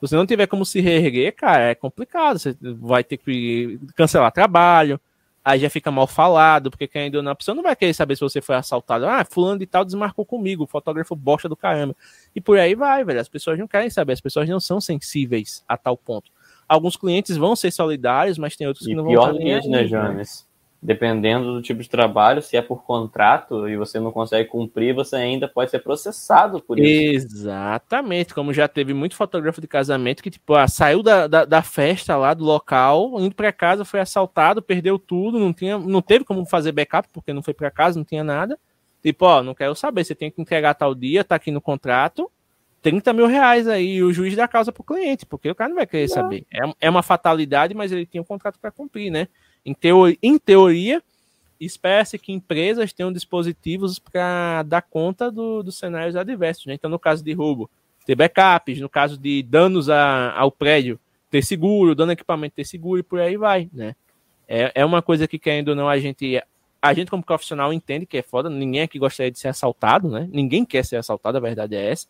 você não tiver como se reerguer, cara, é complicado. Você vai ter que cancelar trabalho, aí já fica mal falado, porque quem ainda não, a pessoa não vai querer saber se você foi assaltado. Ah, fulano de tal desmarcou comigo, fotógrafo bosta do caramba. E por aí vai, velho. As pessoas não querem saber, as pessoas não são sensíveis a tal ponto. Alguns clientes vão ser solidários, mas tem outros que não vão ser. Pior né, Jones? Dependendo do tipo de trabalho, se é por contrato e você não consegue cumprir, você ainda pode ser processado por isso. Exatamente, como já teve muito fotógrafo de casamento que, tipo, ah, saiu da, da, da, festa lá do local, indo para casa, foi assaltado, perdeu tudo, não, tinha, não teve como fazer backup, porque não foi para casa, não tinha nada. Tipo, ó, não quero saber, você tem que entregar tal dia, tá aqui no contrato, 30 mil reais aí, e o juiz dá causa pro cliente, porque o cara não vai querer não. saber. É, é uma fatalidade, mas ele tinha um contrato para cumprir, né? Em, teoria, em teoria espera-se que empresas tenham dispositivos para dar conta do, dos cenários adversos. Né? Então, no caso de roubo, ter backups, no caso de danos a, ao prédio, ter seguro, dano a equipamento, ter seguro e por aí vai. Né? É, é uma coisa que, querendo ou não, a gente, a gente como profissional entende que é foda, ninguém aqui gostaria de ser assaltado, né? ninguém quer ser assaltado, a verdade é essa.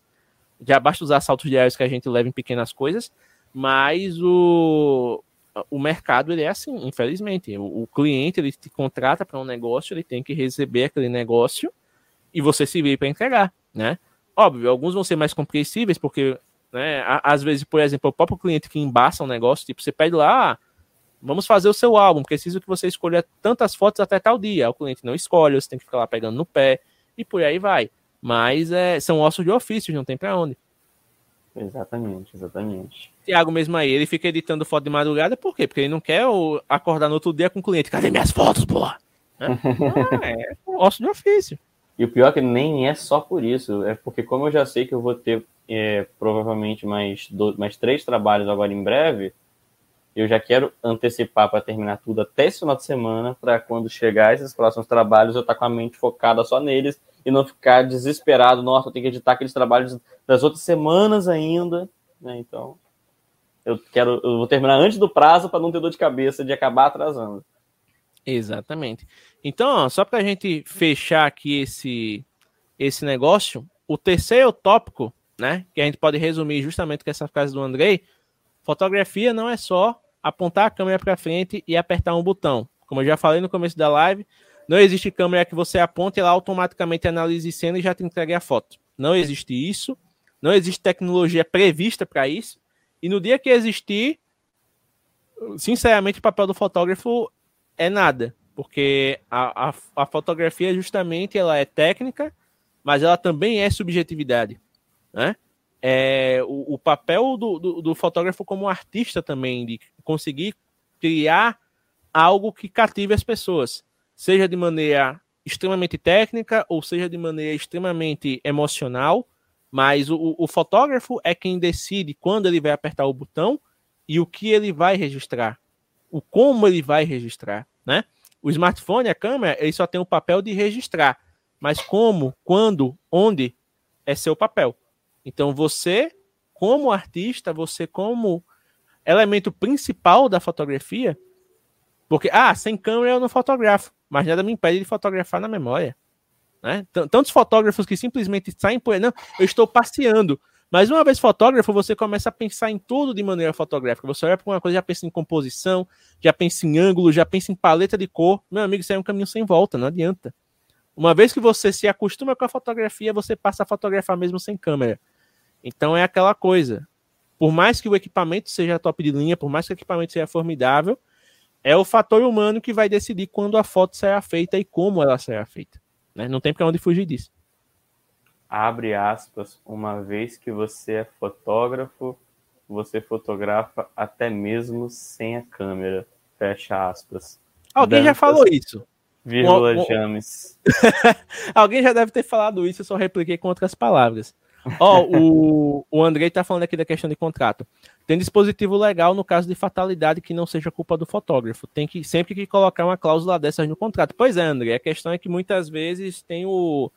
Já basta os assaltos diários que a gente leva em pequenas coisas, mas o, o mercado ele é assim, infelizmente. O, o cliente ele te contrata para um negócio, ele tem que receber aquele negócio e você se vê para entregar, né? Óbvio, alguns vão ser mais compreensíveis porque, né? Às vezes, por exemplo, o próprio cliente que embaça um negócio, tipo, você pede lá, ah, vamos fazer o seu álbum, preciso que você escolha tantas fotos até tal dia. O cliente não escolhe, você tem que ficar lá pegando no pé e por aí vai. Mas é, são ossos de ofício, não tem para onde. Exatamente, exatamente. Tiago mesmo aí, ele fica editando foto de madrugada, por quê? Porque ele não quer acordar no outro dia com o cliente. Cadê minhas fotos, porra? ah, é osso de ofício. E o pior é que nem é só por isso, é porque como eu já sei que eu vou ter é, provavelmente mais, dois, mais três trabalhos agora em breve, eu já quero antecipar para terminar tudo até esse final de semana, para quando chegar esses próximos trabalhos eu estar tá com a mente focada só neles e não ficar desesperado, nossa, eu tenho que editar aqueles trabalhos das outras semanas ainda, né? Então, eu quero, eu vou terminar antes do prazo para não ter dor de cabeça de acabar atrasando. Exatamente. Então, ó, só para a gente fechar aqui esse esse negócio, o terceiro tópico, né, que a gente pode resumir justamente com essa frase do Andrei, fotografia não é só apontar a câmera para frente e apertar um botão. Como eu já falei no começo da live, não existe câmera que você aponte ela automaticamente analise cena e já te entregue a foto. Não existe isso. não existe tecnologia prevista para isso. E no dia que existir, sinceramente, o papel do fotógrafo é nada, porque a, a, a fotografia justamente ela é técnica, mas ela também é subjetividade, né? É, o, o papel do, do, do, fotógrafo como artista também, de conseguir criar algo que cative as pessoas, seja de maneira extremamente técnica ou seja de maneira extremamente emocional, mas o, o fotógrafo é quem decide quando ele vai apertar o botão e o que ele vai registrar, o como ele vai registrar, né? O smartphone, a câmera, ele só tem o papel de registrar, mas como, quando, onde é seu papel. Então você, como artista, você como elemento principal da fotografia, porque ah, sem câmera eu não fotografo, mas nada me impede de fotografar na memória. Né? Tantos fotógrafos que simplesmente saem por não, eu estou passeando. Mas uma vez fotógrafo, você começa a pensar em tudo de maneira fotográfica. Você olha para uma coisa, já pensa em composição, já pensa em ângulo, já pensa em paleta de cor. Meu amigo, isso é um caminho sem volta, não adianta. Uma vez que você se acostuma com a fotografia, você passa a fotografar mesmo sem câmera. Então é aquela coisa. Por mais que o equipamento seja top de linha, por mais que o equipamento seja formidável, é o fator humano que vai decidir quando a foto será feita e como ela será feita. Né? Não tem para onde fugir disso abre aspas, uma vez que você é fotógrafo, você fotografa até mesmo sem a câmera, fecha aspas. Alguém Dantas, já falou isso. Vírgula um, um... James. Alguém já deve ter falado isso, eu só repliquei com outras palavras. Ó, oh, o, o Andrei tá falando aqui da questão de contrato. Tem dispositivo legal no caso de fatalidade que não seja culpa do fotógrafo. Tem que sempre que colocar uma cláusula dessas no contrato. Pois é, André, a questão é que muitas vezes tem o,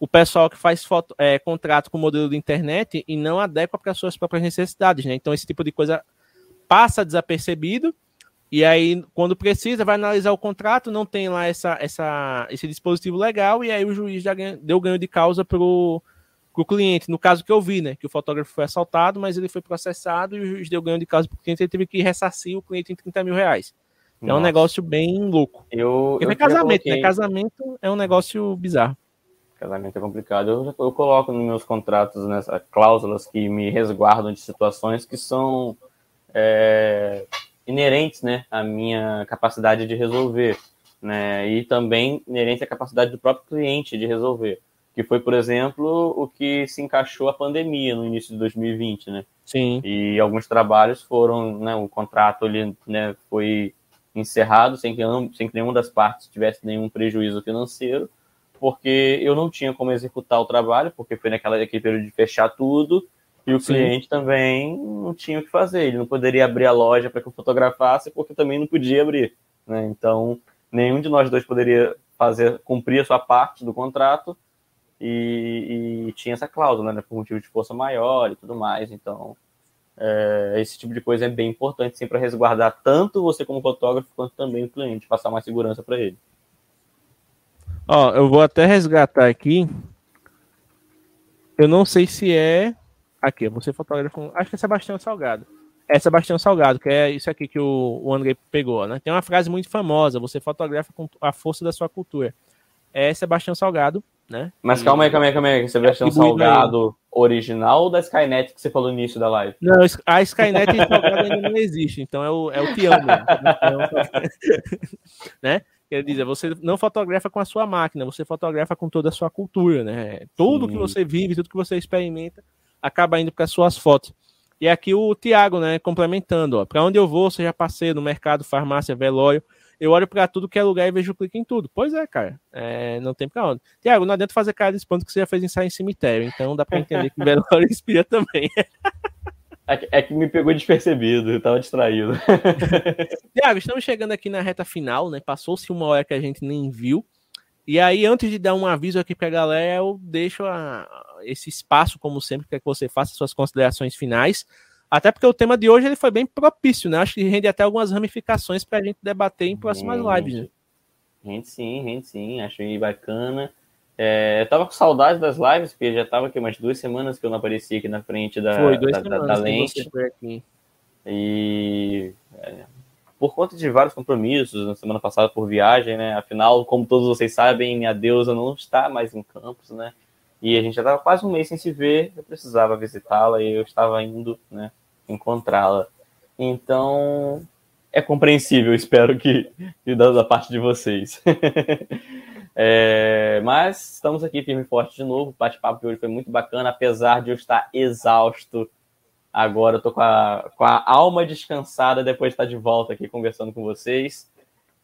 o pessoal que faz foto, é, contrato com modelo de internet e não adequa para suas próprias necessidades, né? Então esse tipo de coisa passa desapercebido e aí quando precisa vai analisar o contrato, não tem lá essa, essa, esse dispositivo legal e aí o juiz já ganha, deu ganho de causa pro o cliente, no caso que eu vi, né, que o fotógrafo foi assaltado, mas ele foi processado e o juiz deu ganho de causa para o cliente, ele teve que ressarcir o cliente em 30 mil reais. Então, é um negócio bem louco. Eu, Porque eu é casamento, coloquei... né? Casamento é um negócio bizarro. Casamento é complicado. Eu, eu coloco nos meus contratos nessa cláusulas que me resguardam de situações que são é, inerentes, né, à minha capacidade de resolver, né, e também inerente à capacidade do próprio cliente de resolver. Que foi, por exemplo, o que se encaixou a pandemia no início de 2020, né? Sim. E alguns trabalhos foram, né, o contrato ali, né, foi encerrado sem que, sem que nenhuma das partes tivesse nenhum prejuízo financeiro porque eu não tinha como executar o trabalho, porque foi naquela aquele período de fechar tudo, e o Sim. cliente também não tinha o que fazer, ele não poderia abrir a loja para que eu fotografasse, porque também não podia abrir. Né? Então, nenhum de nós dois poderia fazer cumprir a sua parte do contrato, e, e tinha essa cláusula, né, por motivo de força maior e tudo mais. Então, é, esse tipo de coisa é bem importante, sim, para resguardar tanto você como fotógrafo, quanto também o cliente, passar mais segurança para ele. Ó, eu vou até resgatar aqui. Eu não sei se é. Aqui, você fotógrafo. Acho que é Sebastião Salgado. É Sebastião Salgado, que é isso aqui que o, o André pegou, né? Tem uma frase muito famosa: você fotografa com a força da sua cultura. É Sebastião Salgado, né? Mas e... calma aí, calma aí, calma aí. Sebastião Salgado original ou da Skynet que você falou no início da live? Não, a Skynet Salgado ainda não existe, então é o, é o Tião mesmo. né? Quer dizer, você não fotografa com a sua máquina, você fotografa com toda a sua cultura, né? Tudo Sim. que você vive, tudo que você experimenta, acaba indo para as suas fotos. E aqui o Tiago, né, complementando, ó, para onde eu vou, seja passeio no mercado, farmácia, velório, eu olho para tudo que é lugar e vejo clique em tudo. Pois é, cara, é, não tem para onde. Tiago, não adianta fazer cara de espanto que você já fez ensaio em cemitério, então dá para entender que velório inspira também. É que, é que me pegou despercebido, eu tava distraído. Tiago, estamos chegando aqui na reta final, né? Passou-se uma hora que a gente nem viu. E aí, antes de dar um aviso aqui pra galera, eu deixo a, esse espaço, como sempre, para que você faça suas considerações finais. Até porque o tema de hoje ele foi bem propício, né? Acho que rende até algumas ramificações para a gente debater em próximas lives. Né? Rende sim, rende sim. Achei bacana. É, eu tava com saudade das lives, porque já tava aqui umas duas semanas que eu não aparecia aqui na frente da, Foi, da, da, da lente. E é, por conta de vários compromissos, na semana passada por viagem, né? Afinal, como todos vocês sabem, minha deusa não está mais em campos, né? E a gente já estava quase um mês sem se ver, eu precisava visitá-la e eu estava indo né, encontrá-la. Então, é compreensível, espero que, da, da parte de vocês. é, mas estamos aqui firme e forte de novo. O bate-papo de hoje foi muito bacana, apesar de eu estar exausto. Agora eu tô com a, com a alma descansada depois de estar de volta aqui conversando com vocês.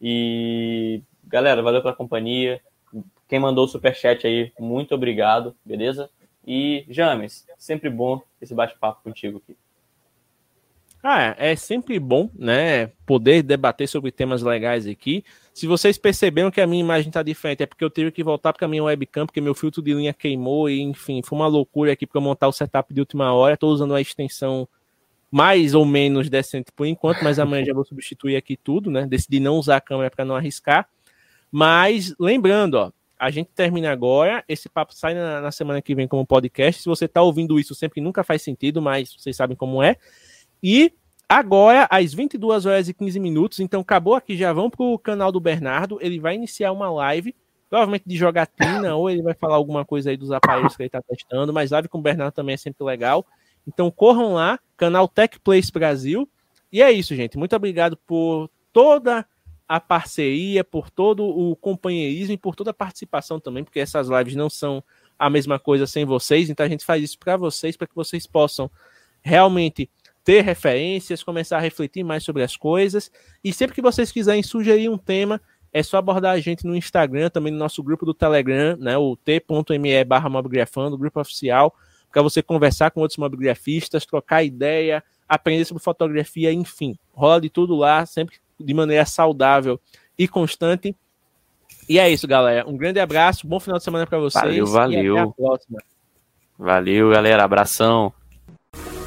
E galera, valeu pela companhia. Quem mandou o superchat aí, muito obrigado, beleza? E James, sempre bom esse bate-papo contigo aqui. Ah, é sempre bom, né, poder debater sobre temas legais aqui. Se vocês perceberam que a minha imagem tá diferente, é porque eu tive que voltar para minha webcam, porque meu filtro de linha queimou e, enfim, foi uma loucura aqui para montar o setup de última hora. Estou usando uma extensão mais ou menos decente por enquanto, mas amanhã já vou substituir aqui tudo, né? Decidi não usar a câmera para não arriscar. Mas lembrando, ó, a gente termina agora. Esse papo sai na, na semana que vem como podcast. Se você está ouvindo isso sempre nunca faz sentido, mas vocês sabem como é. E agora, às 22 horas e 15 minutos, então acabou aqui, já vão para o canal do Bernardo. Ele vai iniciar uma live, provavelmente de jogatina, ou ele vai falar alguma coisa aí dos aparelhos que ele está testando, mas live com o Bernardo também é sempre legal. Então corram lá, canal Tech Place Brasil. E é isso, gente. Muito obrigado por toda a parceria, por todo o companheirismo e por toda a participação também, porque essas lives não são a mesma coisa sem vocês, então a gente faz isso para vocês, para que vocês possam realmente ter referências, começar a refletir mais sobre as coisas. E sempre que vocês quiserem sugerir um tema, é só abordar a gente no Instagram, também no nosso grupo do Telegram, né, o t.me barra o grupo oficial, para você conversar com outros mobigrafistas, trocar ideia, aprender sobre fotografia, enfim. Rola de tudo lá, sempre de maneira saudável e constante. E é isso, galera. Um grande abraço, bom final de semana para vocês. Valeu, valeu. até a próxima. Valeu, galera. Abração.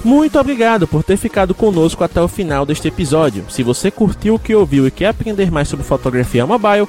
Muito obrigado por ter ficado conosco até o final deste episódio. Se você curtiu o que ouviu e quer aprender mais sobre fotografia mobile,